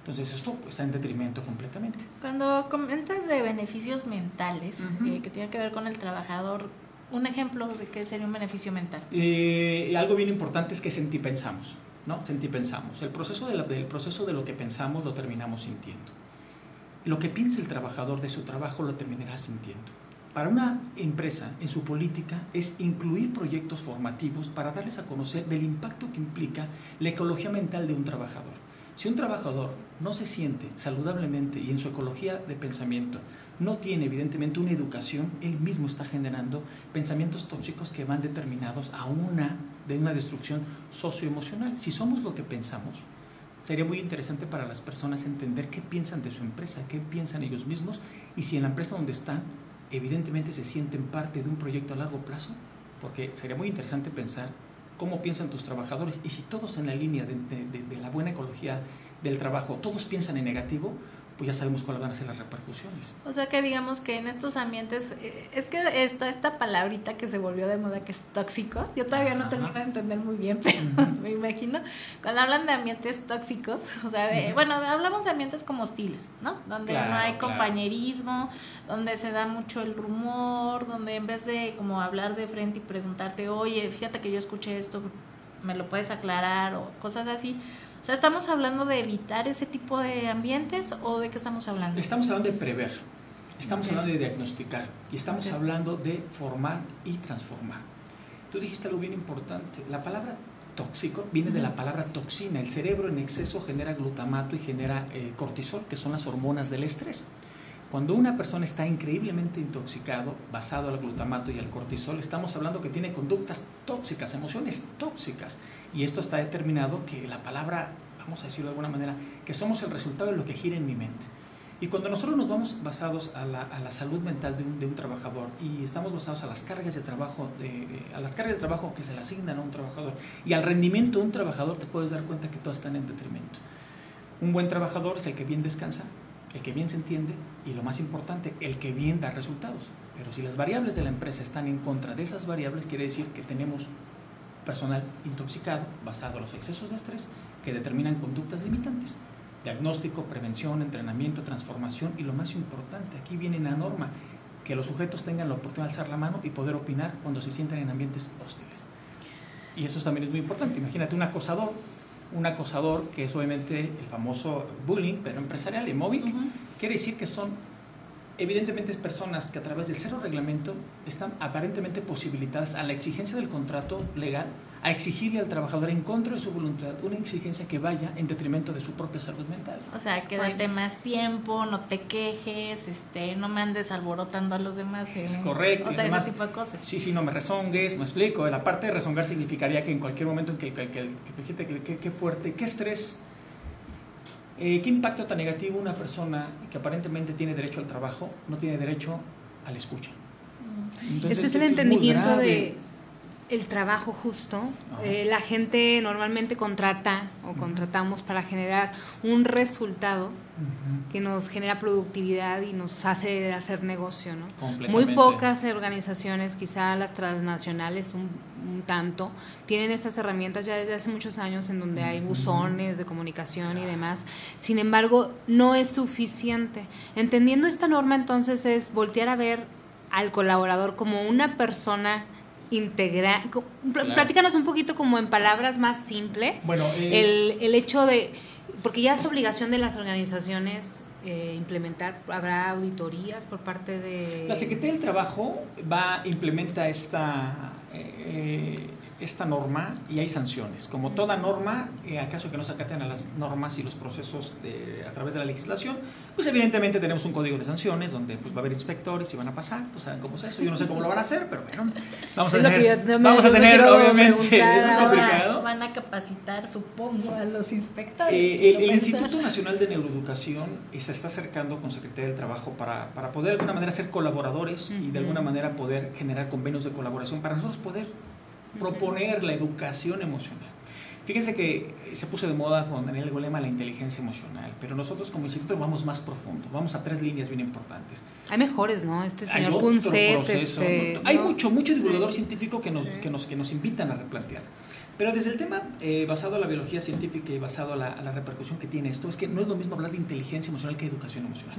Entonces esto está en detrimento completamente. Cuando comentas de beneficios mentales Ujú. eh, que tienen que ver con el trabajador, un ejemplo de qué sería un beneficio mental. Eh, algo bien importante es que sentipensamos, ¿no? Sentipensamos. El proceso de, la- del proceso de lo que pensamos lo terminamos sintiendo. Lo que piensa el trabajador de su trabajo lo terminará sintiendo. Para una empresa, en su política, es incluir proyectos formativos para darles a conocer del impacto que implica la ecología mental de un trabajador. Si un trabajador no se siente saludablemente y en su ecología de pensamiento no tiene evidentemente una educación, él mismo está generando pensamientos tóxicos que van determinados a una de una destrucción socioemocional. Si somos lo que pensamos, sería muy interesante para las personas entender qué piensan de su empresa, qué piensan ellos mismos y si en la empresa donde están evidentemente se sienten parte de un proyecto a largo plazo, porque sería muy interesante pensar cómo piensan tus trabajadores. Y si todos en la línea de, la buena ecología del trabajo, todos piensan en negativo, pues ya sabemos cuáles van a ser las repercusiones. O sea que digamos que en estos ambientes, eh, es que está esta palabrita que se volvió de moda que es tóxico, yo todavía no Ajá. termino de entender muy bien, pero me imagino, cuando hablan de ambientes tóxicos, o sea, de, bueno, hablamos de ambientes como hostiles, ¿no? Donde Claro, no hay claro. compañerismo, donde se da mucho el rumor, donde en vez de como hablar de frente y preguntarte, oye, fíjate que yo escuché esto, me lo puedes aclarar o cosas así. O sea, ¿estamos hablando de evitar ese tipo de ambientes o de qué estamos hablando? Estamos hablando de prever, estamos Ok. hablando de diagnosticar y estamos Ok. hablando de formar y transformar. Tú dijiste algo bien importante, la palabra tóxico viene de la palabra toxina. El cerebro en exceso genera glutamato y genera eh, cortisol, que son las hormonas del estrés. Cuando una persona está increíblemente intoxicado, basado al glutamato y al cortisol, estamos hablando que tiene conductas tóxicas, emociones tóxicas. Y esto está determinado que la palabra, vamos a decirlo de alguna manera, que somos el resultado de lo que gira en mi mente. Y cuando nosotros nos vamos basados a la, a la salud mental de un, de un trabajador y estamos basados a las cargas de trabajo, de- a las cargas de trabajo que se le asignan a un trabajador y al rendimiento de un trabajador, te puedes dar cuenta que todas están en detrimento. Un buen trabajador es el que bien descansa, el que bien se entiende y lo más importante, el que bien da resultados. Pero si las variables de la empresa están en contra de esas variables, quiere decir que tenemos personal intoxicado basado en los excesos de estrés que determinan conductas limitantes. Diagnóstico, prevención, entrenamiento, transformación y lo más importante, aquí viene la norma, que los sujetos tengan la oportunidad de alzar la mano y poder opinar cuando se sientan en ambientes hostiles. Y eso también es muy importante. Imagínate un acosador, un acosador que es obviamente el famoso bullying, pero empresarial, el mobbing, quiere decir que son evidentemente es personas que a través del cero reglamento están aparentemente posibilitadas a la exigencia del contrato legal a exigirle al trabajador en contra de su voluntad una exigencia que vaya en detrimento de su propia salud mental. O sea, quédate más tiempo, no te quejes, este, no me andes alborotando a los demás. Es correcto. O sea, ese tipo de cosas. Sí, sí, no me rezongues, me explico. La parte de rezongar significaría que en cualquier momento en que, que, que, que, que fuerte, qué estrés, eh, qué impacto tan negativo una persona que aparentemente tiene derecho al trabajo no tiene derecho a la escucha. Entonces, es que es el entendimiento de el trabajo justo. Eh, la gente normalmente contrata o contratamos para generar un resultado que nos genera productividad y nos hace hacer negocio. ¿no? Muy pocas organizaciones, quizá las transnacionales un, tanto, tienen estas herramientas ya desde hace muchos años en donde hay buzones de comunicación y demás. Sin embargo, no es suficiente. Entendiendo esta norma entonces es voltear a ver al colaborador como una persona integrar. Platícanos un poquito como en palabras más simples. Bueno, eh, el, el, hecho de. Porque ya es obligación de las organizaciones eh, implementar, habrá auditorías por parte de. La Secretaría del Trabajo va, implementa esta. Eh, esta norma y hay sanciones. Como toda norma, eh, acaso que no se acaten a las normas y los procesos de, a través de la legislación, pues evidentemente tenemos un código de sanciones donde pues, va a haber inspectores y van a pasar, pues saben cómo es eso. Yo no sé cómo lo van a hacer, pero bueno, vamos a tener, vamos a tener obviamente, es complicado. Van a capacitar, supongo, a los inspectores. Eh, el, Instituto Nacional de Neuroeducación se está acercando con Secretaría del Trabajo para, para poder de alguna manera ser colaboradores y de alguna manera poder generar convenios de colaboración para nosotros poder proponer la educación emocional. Fíjense que se puso de moda con Daniel Golema la inteligencia emocional, pero nosotros como instituto vamos más profundo, vamos a tres líneas bien importantes. Hay mejores, ¿no? Este señor Punset, este, hay mucho, mucho divulgador científico que nos, que, nos, que nos invitan a replantear. Pero desde el tema eh, basado en la biología científica y basado a la, repercusión que tiene esto, es que no es lo mismo hablar de inteligencia emocional que educación emocional.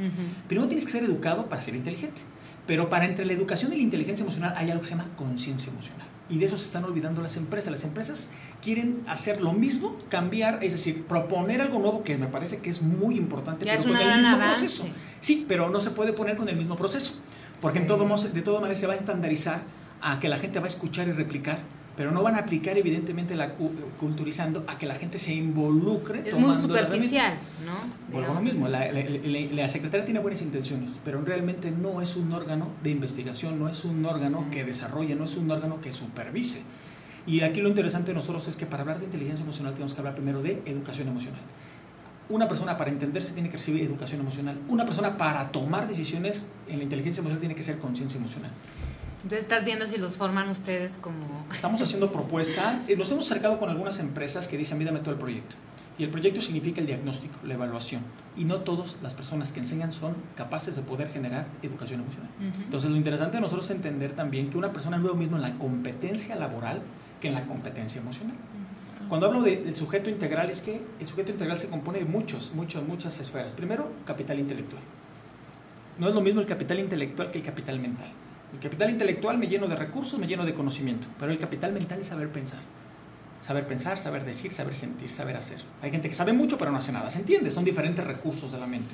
Primero tienes que ser educado para ser inteligente, pero para entre la educación y la inteligencia emocional hay algo que se llama conciencia emocional y de eso se están olvidando las empresas. Las empresas quieren hacer lo mismo, cambiar, es decir, proponer algo nuevo que me parece que es muy importante, pero con el mismo proceso. Sí, pero no se puede poner con el mismo proceso, porque en todo, de todas maneras se va a estandarizar a que la gente va a escuchar y replicar pero no van a aplicar evidentemente la culturizando a que la gente se involucre. Es muy superficial, ¿no? Bueno, lo mismo, la, la, secretaria tiene buenas intenciones, pero realmente no es un órgano de investigación, no es un órgano que desarrolle, no es un órgano que supervise. Y aquí lo interesante de nosotros es que para hablar de inteligencia emocional tenemos que hablar primero de educación emocional. Una persona para entenderse tiene que recibir educación emocional. Una persona para tomar decisiones en la inteligencia emocional tiene que ser conciencia emocional. Entonces estás viendo si los forman ustedes como... Estamos haciendo propuesta. Eh, nos hemos acercado con algunas empresas que dicen, mírame todo el proyecto. Y el proyecto significa el diagnóstico, la evaluación. Y no todas las personas que enseñan son capaces de poder generar educación emocional. Entonces lo interesante de nosotros es entender también que una persona no es lo mismo en la competencia laboral que en la competencia emocional. Cuando hablo del sujeto integral es que el sujeto integral se compone de muchos, muchos, muchas esferas. Primero, capital intelectual. No es lo mismo el capital intelectual que el capital mental. El capital intelectual me lleno de recursos, me lleno de conocimiento, pero el capital mental es saber pensar. Saber pensar, saber decir, saber sentir, saber hacer. Hay gente que sabe mucho pero no hace nada, ¿se entiende? Son diferentes recursos de la mente.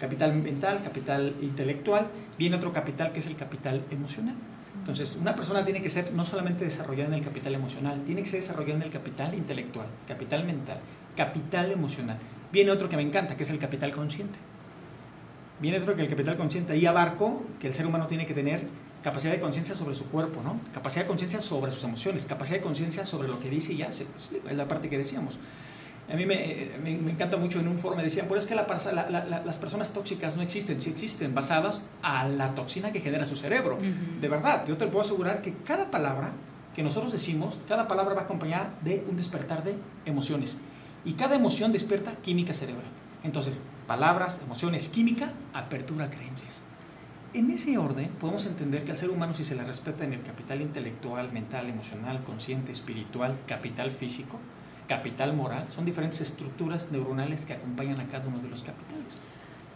Capital mental, capital intelectual, viene otro capital que es el capital emocional. Entonces, una persona tiene que ser no solamente desarrollada en el capital emocional, tiene que ser desarrollada en el capital intelectual, capital mental, capital emocional. Viene otro que me encanta, que es el capital consciente. Viene otro que el capital consciente. Ahí abarco que el ser humano tiene que tener capacidad de conciencia sobre su cuerpo, ¿no? Capacidad de conciencia sobre sus emociones, capacidad de conciencia sobre lo que dice y hace. Es la parte que decíamos. A mí me, me, encanta mucho en un foro, me decían, pero es que la, las personas tóxicas no existen, sí existen, basadas a la toxina que genera su cerebro. De verdad, yo te puedo asegurar que cada palabra que nosotros decimos, cada palabra va acompañada de un despertar de emociones. Y cada emoción despierta química cerebral. Entonces, palabras, emociones, química, apertura creencias. En ese orden podemos entender que al ser humano si se le respeta en el capital intelectual, mental, emocional, consciente, espiritual, capital físico, capital moral, son diferentes estructuras neuronales que acompañan a cada uno de los capitales.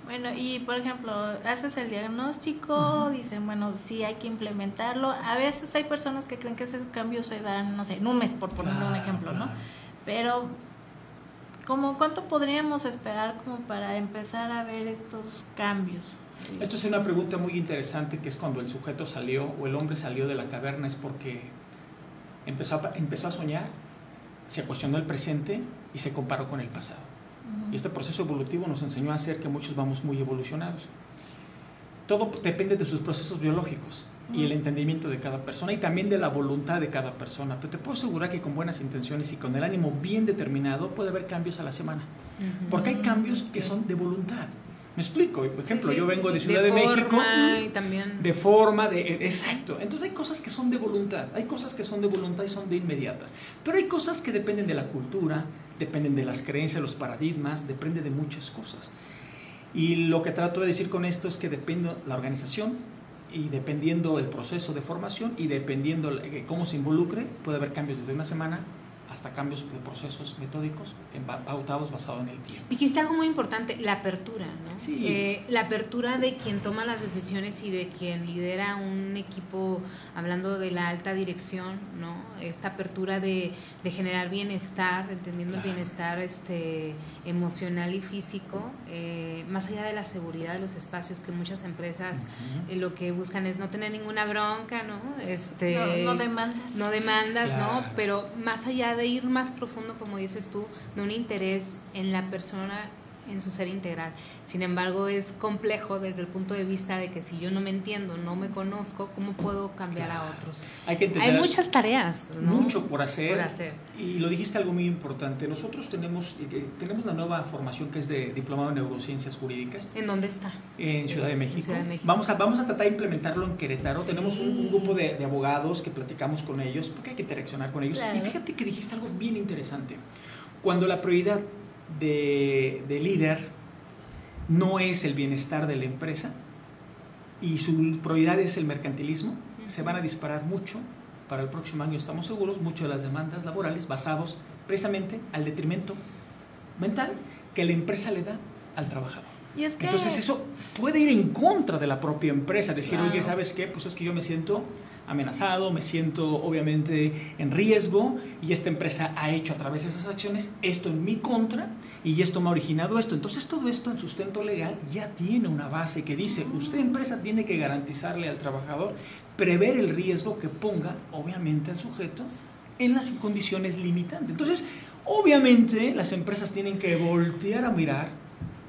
Bueno, y por ejemplo, haces el diagnóstico, dicen, bueno, sí hay que implementarlo. A veces hay personas que creen que esos cambios se dan, no sé, en un mes, por poner un Claro, ejemplo, ¿no? Pero, como ¿cuánto podríamos esperar como para empezar a ver estos cambios? Esto es una pregunta muy interesante que es cuando el sujeto salió o el hombre salió de la caverna es porque empezó a, empezó a soñar, se cuestionó el presente y se comparó con el pasado. Y este proceso evolutivo nos enseñó a hacer que muchos vamos muy evolucionados. Todo depende de sus procesos biológicos y el entendimiento de cada persona y también de la voluntad de cada persona. Pero te puedo asegurar que con buenas intenciones y con el ánimo bien determinado puede haber cambios a la semana. Porque hay cambios que son de voluntad. ¿Me explico? Por ejemplo, Sí, yo vengo de Ciudad de, México. forma y también De forma, de... e, Exacto. Entonces hay cosas que son de voluntad, hay cosas que son de voluntad y son de inmediatas. Pero hay cosas que dependen de la cultura, dependen de las creencias, los paradigmas, depende de muchas cosas. Y lo que trato de decir con esto es que depende la organización y dependiendo el proceso de formación y dependiendo eh, cómo se involucre, puede haber cambios desde una semana hasta cambios de procesos metódicos pautados basados en el tiempo. Dijiste algo muy importante, la apertura, ¿no? Sí. Eh, la apertura de quien toma las decisiones y de quien lidera un equipo, hablando de la alta dirección, ¿no? Esta apertura de, de generar bienestar, entendiendo Claro. el bienestar este, emocional y físico, eh, más allá de la seguridad de los espacios que muchas empresas eh, lo que buscan es no tener ninguna bronca, ¿no? Este, No, no demandas. no demandas, Claro. ¿no? Pero más allá de ir más profundo, como dices tú, de un interés en la persona en su ser integral. Sin embargo, es complejo desde el punto de vista de que si yo no me entiendo, no me conozco, ¿cómo puedo cambiar a otros? Hay que Hay muchas tareas, ¿no? mucho por hacer, Por hacer. Y lo dijiste algo muy importante. Nosotros tenemos, eh, tenemos la nueva formación que es de Diplomado en Neurociencias Jurídicas ¿En dónde está? en Ciudad de México. Ciudad de México. Vamos, a, vamos a tratar de implementarlo en Querétaro. Sí. Tenemos un, un grupo de, de abogados que platicamos con ellos porque hay que interaccionar con ellos. Claro. Y fíjate que dijiste algo bien interesante. Cuando la prioridad de, de líder no es el bienestar de la empresa y su prioridad es el mercantilismo, se van a disparar mucho para el próximo año, estamos seguros, muchas de las demandas laborales basados precisamente al detrimento mental que la empresa le da al trabajador. Y es que Entonces eso puede ir en contra de la propia empresa, decir, Claro. oye, ¿sabes qué? Pues es que yo me siento amenazado, me siento obviamente en riesgo y esta empresa ha hecho a través de esas acciones esto en mi contra y esto me ha originado esto. Entonces todo esto en sustento legal ya tiene una base que dice, usted empresa tiene que garantizarle al trabajador prever el riesgo que ponga obviamente al sujeto en las condiciones limitantes. Entonces, obviamente las empresas tienen que voltear a mirar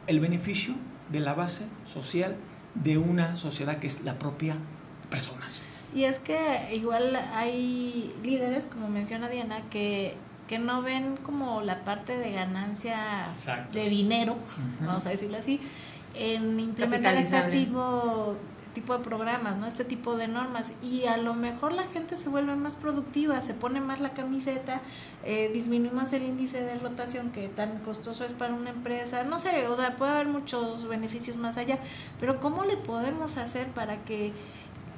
el beneficio de la base social de una sociedad que es la propia personas. Y es que igual hay líderes, como menciona Diana, que, que no ven como la parte de ganancia Exacto. de dinero, vamos a decirlo así, en implementar este tipo, tipo de programas, ¿no? Este tipo de normas. Y a lo mejor la gente se vuelve más productiva, se pone más la camiseta, eh, disminuimos el índice de rotación que tan costoso es para una empresa. No sé, o sea, puede haber muchos beneficios más allá, pero ¿cómo le podemos hacer para que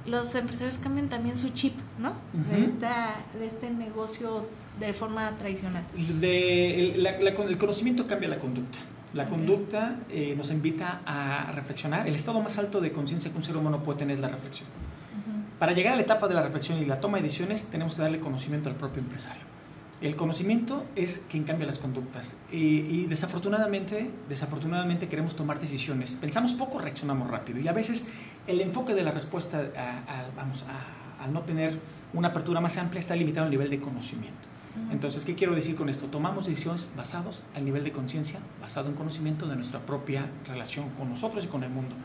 los empresarios cambien también su chip, ¿no? de, Ujú. esta, de este negocio de forma tradicional. De- el, la- la- el conocimiento cambia la conducta. La conducta eh, nos invita a reflexionar. El estado más alto de conciencia que un ser humano puede tener es la reflexión. Para llegar a la etapa de la reflexión y la toma de decisiones, tenemos que darle conocimiento al propio empresario. El conocimiento es quien cambia las conductas. Y, y desafortunadamente, desafortunadamente queremos tomar decisiones. Pensamos poco, reaccionamos rápido. Y a veces el enfoque de la respuesta a, a- vamos, a, al no tener una apertura más amplia está limitado al nivel de conocimiento. Entonces, ¿qué quiero decir con esto? Tomamos decisiones basados al nivel de conciencia, basado en conocimiento de nuestra propia relación con nosotros y con el mundo.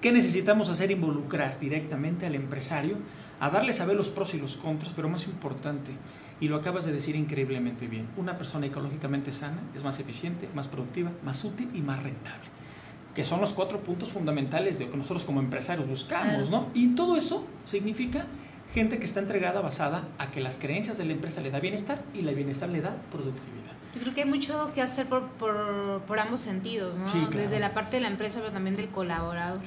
¿Qué necesitamos hacer? Involucrar directamente al empresario a darle saber los pros y los contras, pero más importante, y lo acabas de decir increíblemente bien, una persona ecológicamente sana es más eficiente, más productiva, más útil y más rentable. Que son los cuatro puntos fundamentales de lo que nosotros como empresarios buscamos, ¿no? Y todo eso significa gente que está entregada basada a que las creencias de la empresa le da bienestar y la bienestar le da productividad. Yo creo que hay mucho que hacer por, por, por ambos sentidos, ¿no? Sí, claro. Desde la parte de la empresa, pero también del colaborador.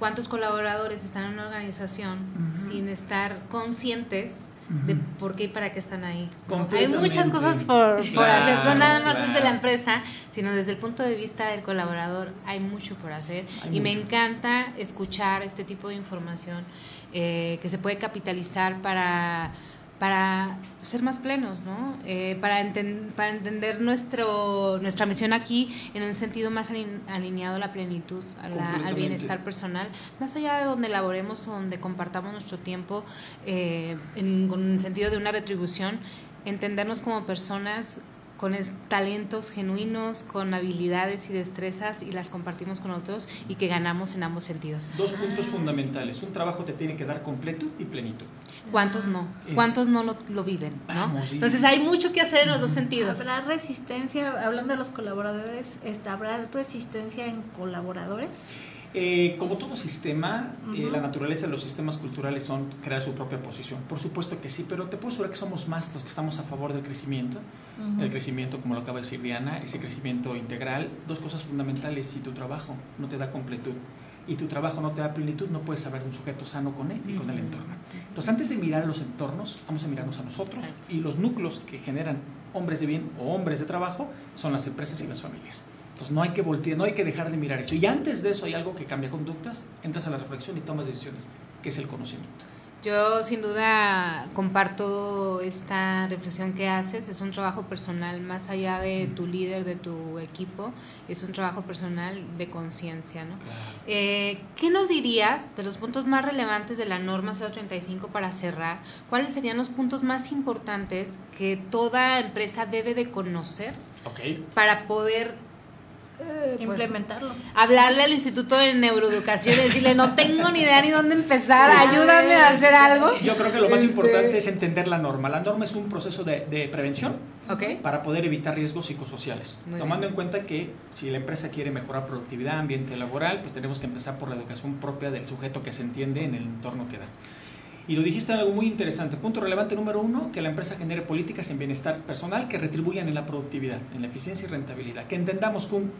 ¿Cuántos colaboradores están en una organización sin estar conscientes de por qué y para qué están ahí. ¿no? Hay muchas cosas por, por Claro, hacer, no nada más es de la claro. empresa, sino desde el punto de vista del colaborador hay mucho por hacer Hay y me encanta escuchar este tipo de información eh, que se puede capitalizar para para ser más plenos, ¿no? Eh, para, enten- para entender nuestro, nuestra misión aquí en un sentido más alin- alineado a la plenitud, a la- al bienestar personal, más allá de donde laboremos o donde compartamos nuestro tiempo eh, en, con el sentido de una retribución, entendernos como personas con es- talentos genuinos, con habilidades y destrezas y las compartimos con otros y que ganamos en ambos sentidos. Dos puntos fundamentales. Un trabajo te tiene que dar completo y plenitud. ¿Cuántos no? ¿Cuántos no lo, lo viven? ¿no? Entonces hay mucho que hacer en los dos sentidos. ¿Habrá resistencia, hablando de los colaboradores, este, ¿habrá resistencia en colaboradores? Eh, como todo sistema, eh, la naturaleza de los sistemas culturales son crear su propia posición. Por supuesto que sí, pero te puedo asegurar que somos más los que estamos a favor del crecimiento. El crecimiento, como lo acaba de decir Diana, ese crecimiento integral. Dos cosas fundamentales. Si tu trabajo no te da completud y tu trabajo no te da plenitud, no puedes saber de un sujeto sano con él y con el entorno. Entonces, antes de mirar los entornos, vamos a mirarnos a nosotros. Exacto. Y los núcleos que generan hombres de bien o hombres de trabajo son las empresas y las familias. Entonces no hay que voltear, no hay que dejar de mirar eso. Y antes de eso hay algo que cambia conductas, entras a la reflexión y tomas decisiones, que es el conocimiento. Yo sin duda comparto esta reflexión que haces. Es un trabajo personal más allá de tu líder, de tu equipo. Es un trabajo personal de conciencia. ¿no? Eh, ¿Qué nos dirías de los puntos más relevantes de la norma 035 para cerrar? ¿Cuáles serían los puntos más importantes que toda empresa debe de conocer Ok. para poder eh, pues, Implementarlo. hablarle al Instituto de Neuroeducación y decirle, no tengo ni idea ni dónde empezar, Sí. ayúdame a hacer algo? Yo creo que lo más Este- importante es entender la norma. La norma es un proceso de, de prevención para poder evitar riesgos psicosociales. Muy Tomando en cuenta que si la empresa quiere mejorar productividad, ambiente laboral, pues tenemos que empezar por la educación propia del sujeto que se entiende en el entorno que da. Y lo dijiste algo muy interesante. Punto relevante número uno, que la empresa genere políticas en bienestar personal que retribuyan en la productividad, en la eficiencia y rentabilidad. Que entendamos que un,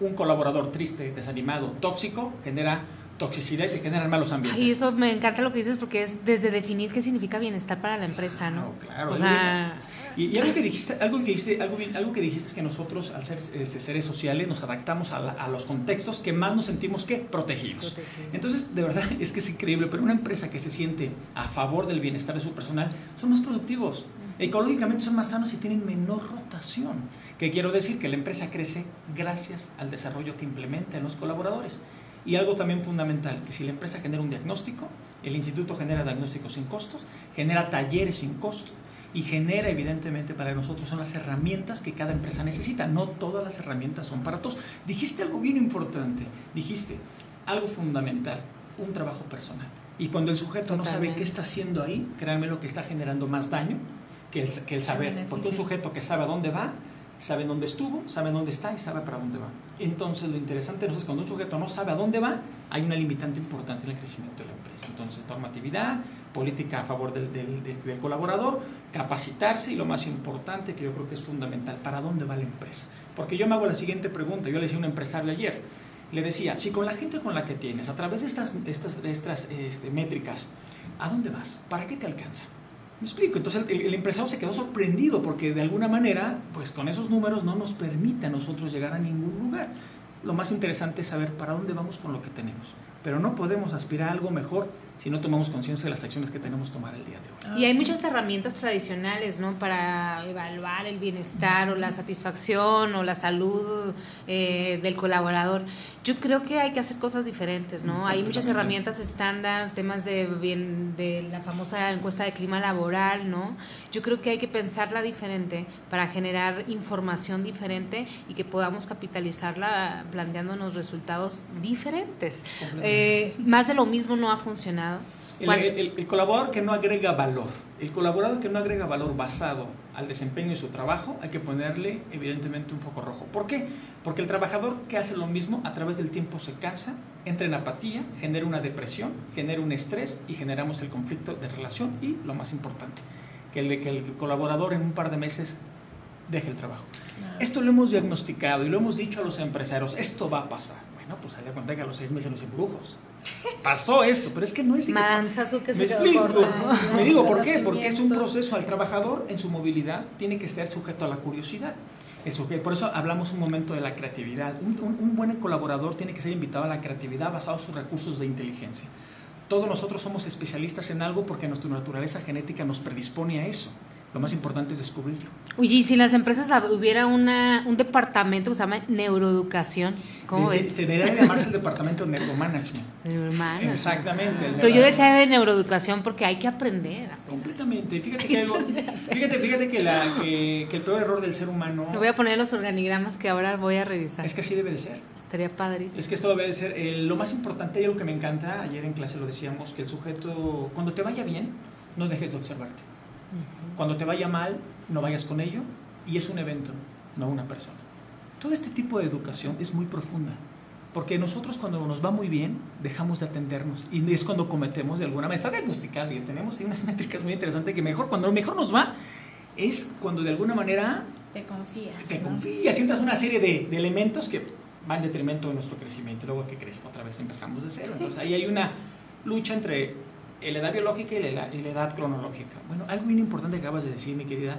un colaborador triste, desanimado, tóxico, genera toxicidad y genera malos ambientes. Ay, eso me encanta lo que dices porque es desde definir qué significa bienestar para la empresa, ¿no? Claro, claro. O sea, Y, y algo que dijiste, algo que dijiste, algo, bien- algo que dijiste es que nosotros, al ser este, seres sociales, nos adaptamos a, la- a los contextos que más nos sentimos que protegidos. Protegidos. Entonces, de verdad, es que es increíble, pero una empresa que se siente a favor del bienestar de su personal son más productivos. Ecológicamente son más sanos y tienen menor rotación. Que quiero decir que la empresa crece gracias al desarrollo que implementa en los colaboradores. Y algo también fundamental, que si la empresa genera un diagnóstico, el instituto genera diagnósticos sin costos, genera talleres sin costo y genera evidentemente para nosotros son las herramientas que cada empresa necesita. No todas las herramientas son para todos. Dijiste algo bien importante, dijiste algo fundamental, un trabajo personal. Y cuando el sujeto no sabe qué está haciendo ahí, créanme lo que está generando más daño que el, que el saber. Porque un sujeto que sabe a dónde va, sabe dónde estuvo, sabe dónde está y sabe para dónde va. Entonces lo interesante es cuando un sujeto no sabe a dónde va, hay una limitante importante en el crecimiento de la empresa. Entonces normatividad, política a favor del, del- del- del colaborador, capacitarse y lo más importante que yo creo que es fundamental, ¿para dónde va la empresa? Porque yo me hago la siguiente pregunta, yo le decía a un empresario ayer, le decía, si con la gente con la que tienes, a través de estas, estas, estas este, métricas, ¿a dónde vas? ¿Para qué te alcanza? Me explico, entonces el, el empresario se quedó sorprendido porque de alguna manera, pues con esos números no nos permite a nosotros llegar a ningún lugar. Lo más interesante es saber para dónde vamos con lo que tenemos. Pero no podemos aspirar a algo mejor si no tomamos conciencia de las acciones que tenemos que tomar el día de hoy. y hay muchas herramientas tradicionales, ¿no? Para evaluar el bienestar o la satisfacción o la salud eh, del colaborador. Yo creo que hay que hacer cosas diferentes, ¿no? Hay muchas herramientas estándar, temas de bien, de la famosa encuesta de clima laboral, ¿no? Yo creo que hay que pensarla diferente para generar información diferente y que podamos capitalizarla planteándonos resultados diferentes. Eh, más de lo mismo no ha funcionado. El, ¿Cuál- el- el colaborador que no agrega valor, el colaborador que no agrega valor basado al desempeño de su trabajo, hay que ponerle evidentemente un foco rojo. ¿Por qué? Porque el trabajador que hace lo mismo a través del tiempo se cansa, entra en apatía, genera una depresión, genera un estrés y generamos el conflicto de relación y lo más importante, que el, de que el colaborador en un par de meses deje el trabajo. Esto lo hemos diagnosticado y lo hemos dicho a los empresarios, esto va a pasar. Bueno, pues da cuenta que a los seis meses los embrujos. Pasó esto, pero es que no es... de que- me explico. corto. Me digo, ¿por qué? Porque es un proceso al trabajador en su movilidad tiene que estar sujeto a la curiosidad. Por eso hablamos un momento de la creatividad. Un, un- un buen colaborador tiene que ser invitado a la creatividad basado en sus recursos de inteligencia. Todos nosotros somos especialistas en algo porque nuestra naturaleza genética nos predispone a eso. Lo más importante es descubrirlo. Oye, y si en las empresas hubiera una, un departamento que se llama neuroeducación, ¿cómo se, ves? se debería de llamarse el departamento de neuromanagement. Neuromanagement. Exactamente. Pero yo decía de neuroeducación porque hay que aprender. Completamente. Fíjate que, algo- fíjate, fíjate que, la, que, que el peor error del ser humano Lo voy a poner en los organigramas que ahora voy a revisar. es que así debe de ser. Estaría padrísimo. Es que esto debe de ser el- lo más importante y algo que me encanta, ayer en clase lo decíamos, que el sujeto, cuando te vaya bien, no dejes de observarte. Cuando te vaya mal, no vayas con ello y es un evento, no una persona. Todo este tipo de educación es muy profunda, porque nosotros cuando nos va muy bien, dejamos de atendernos y es cuando cometemos de alguna manera, está diagnosticado y tenemos ahí unas métricas muy interesantes que mejor, cuando mejor nos va, es cuando de alguna manera Te confías. te ¿no? confías, sientas una serie de, de elementos que van en detrimento de nuestro crecimiento. Luego que crees, otra vez empezamos de cero. Entonces ahí hay una lucha entre la edad biológica y la, edad- la cronológica. Bueno, algo bien importante que acabas de decir, mi querida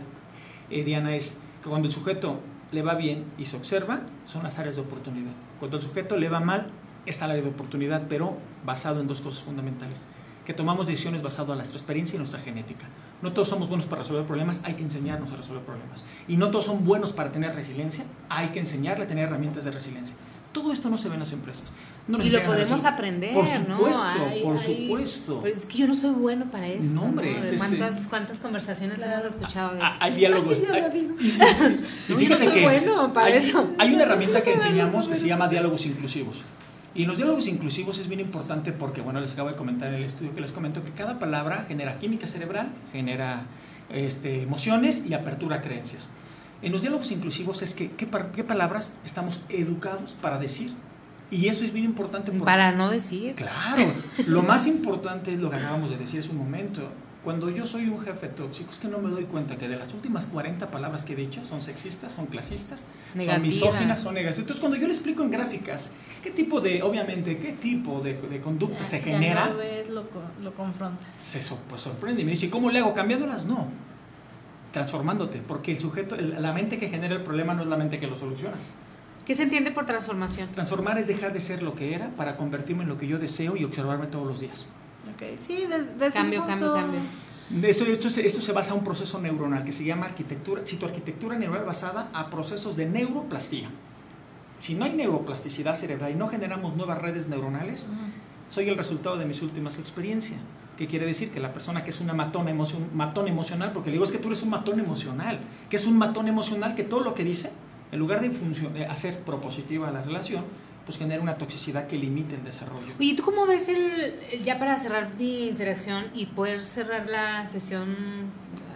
eh, Diana, es que cuando el sujeto le va bien y se observa, son las áreas de oportunidad. Cuando el sujeto le va mal, está el área de oportunidad, pero basado en dos cosas fundamentales. Que tomamos decisiones basado en nuestra experiencia y nuestra genética. No todos somos buenos para resolver problemas, hay que enseñarnos a resolver problemas. Y no todos son buenos para tener resiliencia, hay que enseñarle a tener herramientas de resiliencia. Todo esto no se ve en las empresas. No y lo podemos aprender, Por ¿no? supuesto, por supuesto. pero es que yo no soy bueno para eso. No, hombre, ¿Cuántas, ¿Cuántas conversaciones hemos escuchado de eso? Ah, Hay diálogos. Yo No, yo no fíjate soy que bueno para hay, eso. Hay una herramienta que enseñamos que se llama diálogos inclusivos. Y en los diálogos inclusivos es bien importante porque, bueno, les acabo de comentar en el estudio que les comento que cada palabra genera química cerebral, genera este, emociones y apertura a creencias. En los diálogos inclusivos es que qué, qué palabras estamos educados para decir. Y eso es bien importante porque Para no decir. Claro, lo más importante es lo que acabamos de decir hace un momento. Cuando yo soy un jefe tóxico, es que no me doy cuenta que de las últimas 40 palabras que he dicho son sexistas, son clasistas, son Negativas. misóginas, son negativas. Entonces, cuando yo le explico en gráficas qué tipo de, obviamente, qué tipo de, de conducta Ya- se ya genera, lo ves, lo, lo confrontas. se so- pues, sorprende y me dice, ¿cómo le hago? ¿Cambiándolas? No, transformándote, porque el sujeto, el- la mente que genera el problema no es la mente que lo soluciona. ¿Qué se entiende por transformación? Transformar es dejar de ser lo que era para convertirme en lo que yo deseo y observarme todos los días. Ok, sí, des- desde Cambio, cambio, punto- cambio. Eso, esto, se- esto se basa en un proceso neuronal que se llama arquitectura, citoarquitectura neuronal basada a procesos de neuroplastía. Si no hay neuroplasticidad cerebral y no generamos nuevas redes neuronales, soy el resultado de mis últimas experiencias. ¿Qué quiere decir? Que la persona que es una matón, emocion- matón emocional, porque le digo es que tú eres un matón emocional, que es un matón emocional que todo lo que dice, en lugar de, hacer propositiva la relación, pues genera una toxicidad que limite el desarrollo. Oye, ¿tú cómo ves el, ya para cerrar mi interacción y poder cerrar la sesión,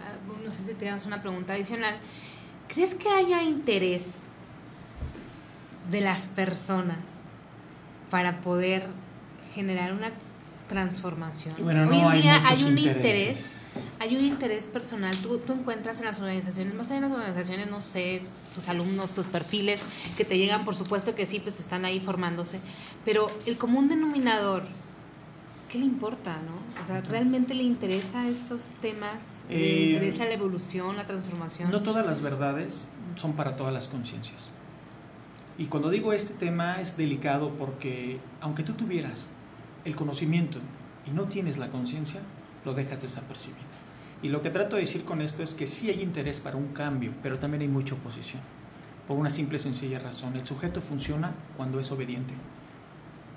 ah, no sé si tienes una pregunta adicional, ¿crees que haya interés de las personas para poder generar una transformación? Bueno, no Hoy en hay día hay un intereses. interés, hay un interés personal, tú, tú encuentras en las organizaciones, más allá de las organizaciones, no sé, tus alumnos, tus perfiles que te llegan, por supuesto que sí, pues están ahí formándose, pero el común denominador, ¿qué le importa, no? O sea, ¿realmente le interesa estos temas? ¿Le Eh, interesa la evolución, la transformación? No todas las verdades son para todas las conciencias. Y cuando digo este tema es delicado porque aunque tú tuvieras el conocimiento y no tienes la conciencia, lo dejas desapercibido. Y lo que trato de decir con esto es que sí hay interés para un cambio, pero también hay mucha oposición. Por una simple y sencilla razón. El sujeto funciona cuando es obediente.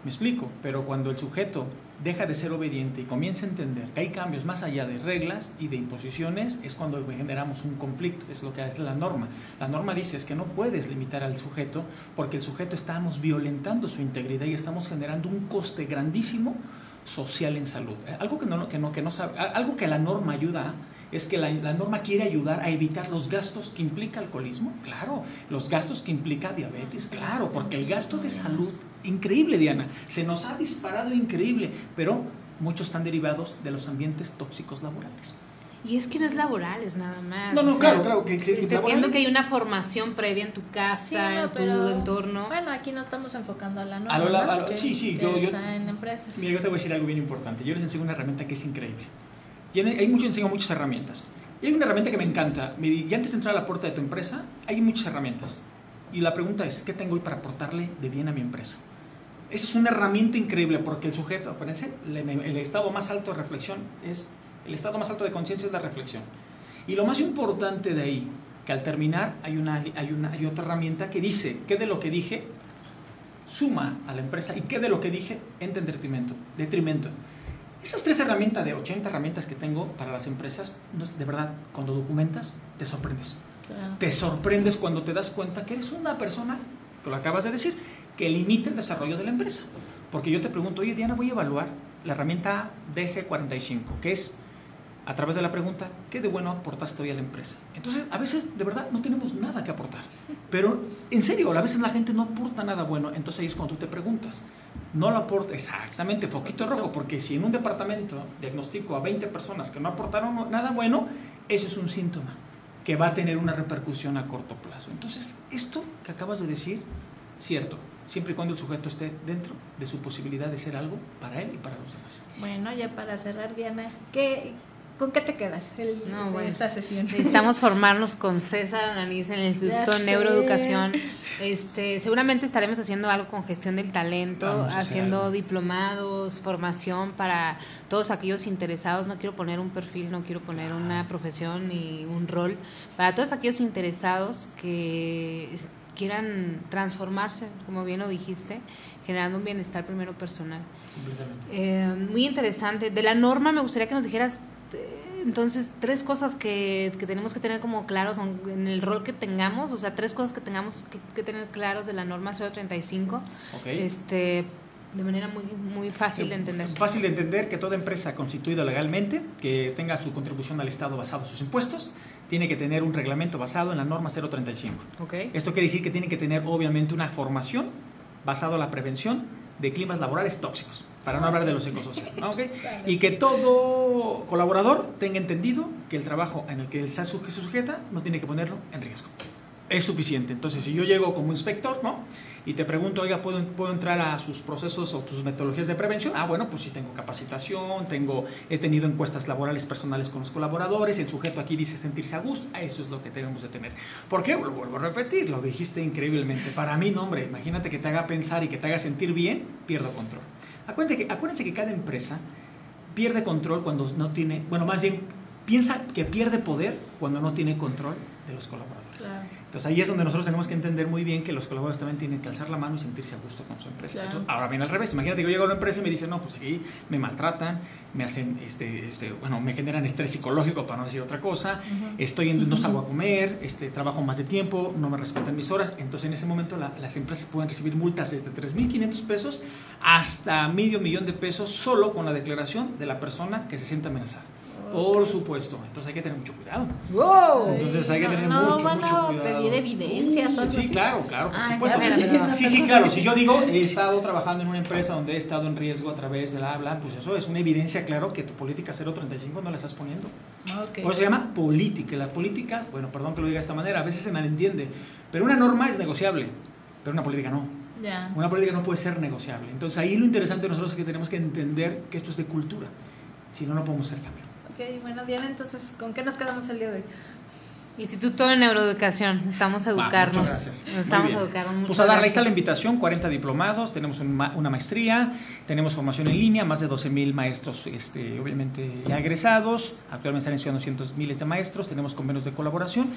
Me explico, pero cuando el sujeto deja de ser obediente y comienza a entender que hay cambios más allá de reglas y de imposiciones, es cuando generamos un conflicto, es lo que es la norma. La norma dice es que no puedes limitar al sujeto porque el sujeto estamos violentando su integridad y estamos generando un coste grandísimo social en salud. Eh, Algo que no, que no, que no sabe, a- algo que la norma ayuda es que la, la norma quiere ayudar a evitar los gastos que implica alcoholismo, claro, los gastos que implica diabetes, claro, porque el gasto de salud, increíble Diana, se nos ha disparado increíble, pero muchos están derivados de los ambientes tóxicos laborales. Y es que no es laboral, es nada más. No, no, o sea, claro, claro, que- entiendo que hay una formación previa en tu casa, Sí, no, en tu pero- entorno. Bueno, aquí no estamos enfocando a la norma. A lo a lo- que, sí, sí, que yo- yo- está en empresas. Mira, yo te voy a decir algo bien importante. Yo les enseño una herramienta que es increíble. Hay mucho, enseño muchas herramientas. Y hay una herramienta que me encanta. Me di- Y antes de entrar a la puerta de tu empresa, hay muchas herramientas. Y la pregunta es, ¿qué tengo hoy para aportarle de bien a mi empresa? Esa es una herramienta increíble porque el sujeto, acuérdense, el estado más alto de reflexión es, el estado más alto de conciencia es la reflexión. Y lo más importante de ahí, que al terminar hay, una, hay, una, hay otra herramienta que dice, ¿qué de lo que dije suma a la empresa y qué de lo que dije entra en detrimento. detrimento. Esas tres herramientas de 80 herramientas que tengo para las empresas, de verdad, cuando documentas, te sorprendes. Claro. Te sorprendes cuando te das cuenta que eres una persona, que lo acabas de decir, que limita el desarrollo de la empresa. Porque yo te pregunto, oye Diana, voy a evaluar la herramienta DC45, que es a través de la pregunta, ¿qué de bueno aportaste hoy a la empresa? Entonces, a veces, de verdad, no tenemos nada que aportar. Pero, en serio, a veces la gente no aporta nada bueno. Entonces ahí es cuando tú te preguntas. No lo aporta exactamente, foquito rojo, porque si en un departamento diagnostico a 20 personas que no aportaron nada bueno, eso es un síntoma que va a tener una repercusión a corto plazo. Entonces, esto que acabas de decir, cierto, siempre y cuando el sujeto esté dentro de su posibilidad de ser algo para él y para los demás. Bueno, ya para cerrar, Diana, ¿qué, ¿con qué te quedas el, No, de bueno. esta sesión? Necesitamos formarnos con César Analiz en el Instituto de. Neuroeducación. Este, seguramente estaremos haciendo algo con gestión del talento, haciendo algo. diplomados, formación para todos aquellos interesados. No quiero poner un perfil, no quiero poner Ah. una profesión ni un rol. Para todos aquellos interesados que quieran transformarse, como bien lo dijiste, generando un bienestar primero personal. Completamente. Eh, muy interesante. De la norma me gustaría que nos dijeras, entonces, tres cosas que, que tenemos que tener como claros en el rol que tengamos, o sea, tres cosas que tengamos que, que tener claros de la norma 035, Ok. este, de manera muy, muy fácil de entender. Fácil de entender que toda empresa constituida legalmente, que tenga su contribución al Estado basado en sus impuestos, tiene que tener un reglamento basado en la norma 035. Ok. Esto quiere decir que tiene que tener obviamente una formación basada en la prevención de climas laborales tóxicos, para no hablar de los ecosociales. ¿no? ¿Ok? Y que todo colaborador tenga entendido que el trabajo en el que su- se sujeta no tiene que ponerlo en riesgo. Es suficiente. Entonces, si yo llego como inspector, ¿no? Y te pregunto, oiga, ¿puedo, ¿puedo entrar a sus procesos o tus metodologías de prevención? Ah, bueno, pues sí tengo capacitación, tengo, he tenido encuestas laborales personales con los colaboradores, el sujeto aquí dice sentirse a gusto, ah, eso es lo que tenemos de tener. ¿Por qué? Lo vuelvo a repetir, lo dijiste increíblemente. Para mí, no, hombre, imagínate que te haga pensar y que te haga sentir bien, pierdo control. Acuérdense que, que cada empresa pierde control cuando no tiene, bueno, más bien piensa que pierde poder cuando no tiene control de los colaboradores. Entonces ahí es donde nosotros tenemos que entender muy bien que los colaboradores también tienen que alzar la mano y sentirse a gusto con su empresa. Claro. Entonces, ahora viene al revés. Imagínate que yo llego a una empresa y me dicen, no, pues aquí me maltratan, me hacen, este, este, bueno, me generan estrés psicológico para no decir otra cosa, estoy en, no salgo a comer, este, trabajo más de tiempo, no me respetan mis horas. Entonces en ese momento la- las empresas pueden recibir multas desde 3.500 pesos hasta medio millón de pesos solo con la declaración de la persona que se siente amenazada. Por supuesto. Entonces hay que tener mucho cuidado. ¡Wow! Entonces hay que tener no mucho, van mucho a cuidado. pedir evidencias algo Sí, claro, claro, por Ah, ya supuesto. Sí, sí, claro. Si yo digo, he estado trabajando en una empresa donde he estado en riesgo a través de la habla, pues eso es una evidencia, claro, que tu política 035 no la estás poniendo. Ok. Por eso se llama política. Y La política, bueno, perdón que lo diga de esta manera, a veces se malentiende. Pero una norma es negociable, pero una política no. Ya. Una política no puede ser negociable. Entonces ahí lo interesante de nosotros es que tenemos que entender que esto es de cultura. Si no, no podemos hacer cambio. Ok, bueno, Diana, entonces, ¿con qué nos quedamos el día de hoy? Instituto de Neuroeducación, estamos a educarnos. muchas gracias. Nos Muy estamos a educarnos. Pues Muchas a dar, ahí está la invitación, 40 diplomados, tenemos un ma- una maestría, tenemos formación en línea, más de 12 mil maestros, este, obviamente ya egresados, actualmente están estudiando cientos miles de maestros, tenemos convenios de colaboración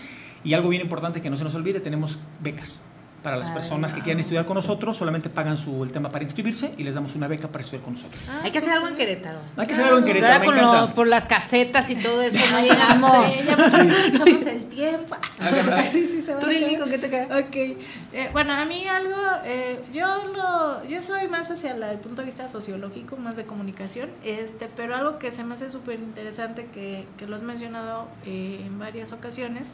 y algo bien importante que no se nos olvide, tenemos becas. Para las Ah, personas que quieran estudiar con nosotros, solamente pagan su, el tema para inscribirse y les damos una beca para estudiar con nosotros. Hay que hacer algo en Querétaro. Hay que hacer algo en Querétaro, me con encanta. lo- por las casetas y todo eso no Ya llegamos. sé, ya aprovechamos el tiempo. Ah, sí, sí, se va Tú, a Lili, quedar. ¿con qué te quedas? Ok, eh, bueno, a mí algo, eh, yo lo, yo soy más hacia la- el punto de vista sociológico, más de comunicación, este, pero algo que se me hace súper interesante que, que lo has mencionado eh, en varias ocasiones,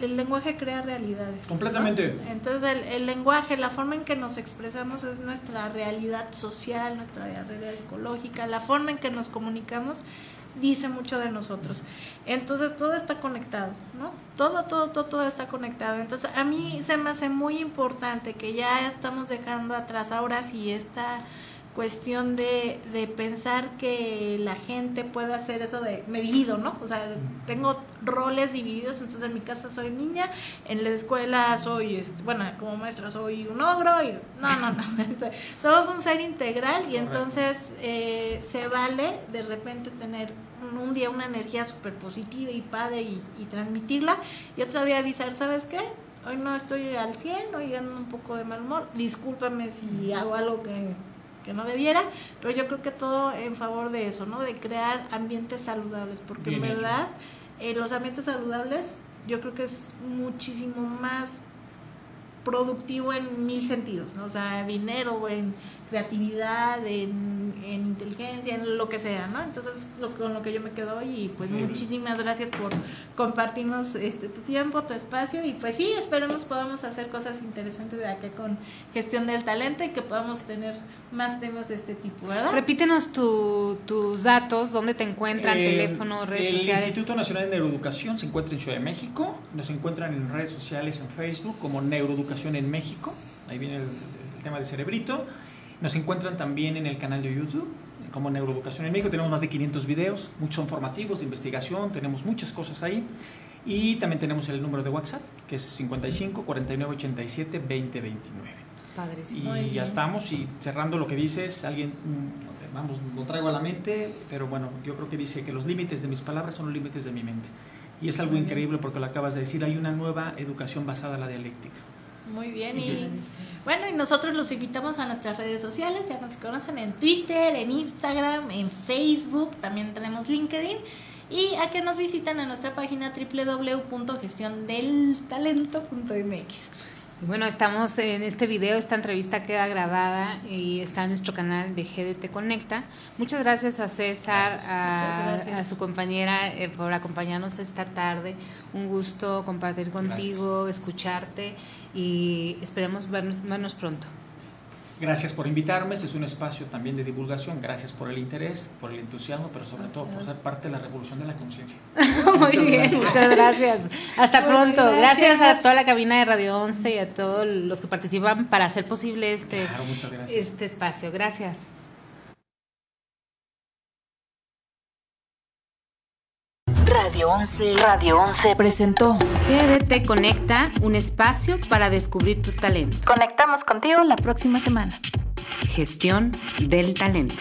el lenguaje crea realidades. ¿no? Completamente. Entonces el, el lenguaje, la forma en que nos expresamos es nuestra realidad social, nuestra realidad psicológica, la forma en que nos comunicamos dice mucho de nosotros. Entonces todo está conectado, ¿no? Todo, todo, todo, todo está conectado. Entonces a mí se me hace muy importante que ya estamos dejando atrás ahora sí esta cuestión de, de pensar que la gente puede hacer eso de me divido, ¿no? O sea, tengo roles divididos, entonces en mi casa soy niña, en la escuela soy, este, bueno, como maestra soy un ogro y no, no, no, somos un ser integral y entonces eh, se vale de repente tener un, un día una energía súper positiva y padre y, y transmitirla y otro día avisar, ¿sabes qué? Hoy no estoy al 100, hoy ando un poco de mal humor, discúlpame si hago algo que que no debiera, pero yo creo que todo en favor de eso, ¿no? De crear ambientes saludables, porque Bien en verdad eh, los ambientes saludables yo creo que es muchísimo más productivo en mil sentidos, ¿no? O sea, dinero, en creatividad, en, en inteligencia, en lo que sea, ¿no? Entonces, lo, con lo que yo me quedo hoy y pues muchísimas gracias por compartirnos este, tu tiempo, tu espacio y pues sí, esperemos podamos hacer cosas interesantes de acá con gestión del talento y que podamos tener más temas de este tipo, ¿verdad? Repítenos tu- tus datos, dónde te encuentran, Eh, teléfono, redes el sociales. Instituto Nacional de Neuroeducación se encuentra en Ciudad de México. Nos encuentran en redes sociales, en Facebook, como Neuroeducación en México. Ahí viene el, el tema de Cerebrito. Nos encuentran también en el canal de YouTube, como Neuroeducación en México. Tenemos más de 500 videos, muchos son formativos de investigación, tenemos muchas cosas ahí. Y también tenemos el número de WhatsApp, que es 55 49 87 20 29. Padrísimo. Y ya estamos, y cerrando lo que dices, alguien, mm, vamos, lo traigo a la mente, pero bueno, yo creo que dice que los límites de mis palabras son los límites de mi mente. Y es algo increíble porque lo acabas de decir, hay una nueva educación basada en la dialéctica. Muy bien, y bueno, y nosotros los invitamos a nuestras redes sociales, ya nos conocen en Twitter, en Instagram, en Facebook, también tenemos LinkedIn, y a que nos visiten a nuestra página www.gestiondeltalento.mx. Bueno, estamos en este video, esta entrevista queda grabada y está en nuestro canal de GDT Conecta. Muchas gracias a César, Muchas a, gracias. a su compañera eh, por acompañarnos esta tarde. Un gusto compartir contigo, escucharte y esperemos vernos, vernos pronto. Gracias por invitarme, este es un espacio también de divulgación, gracias por el interés, por el entusiasmo, pero sobre todo por ser parte de la revolución de la conciencia. Muy Muchas bien, gracias. muchas gracias. Hasta pronto. gracias. Gracias. a toda la cabina de Radio 11 y a todos los que participan para hacer posible este, Claro, este espacio. Gracias. Radio 11. Radio 11 presentó GDT Conecta, un espacio para descubrir tu talento. Conectamos contigo la próxima semana. Gestión del talento.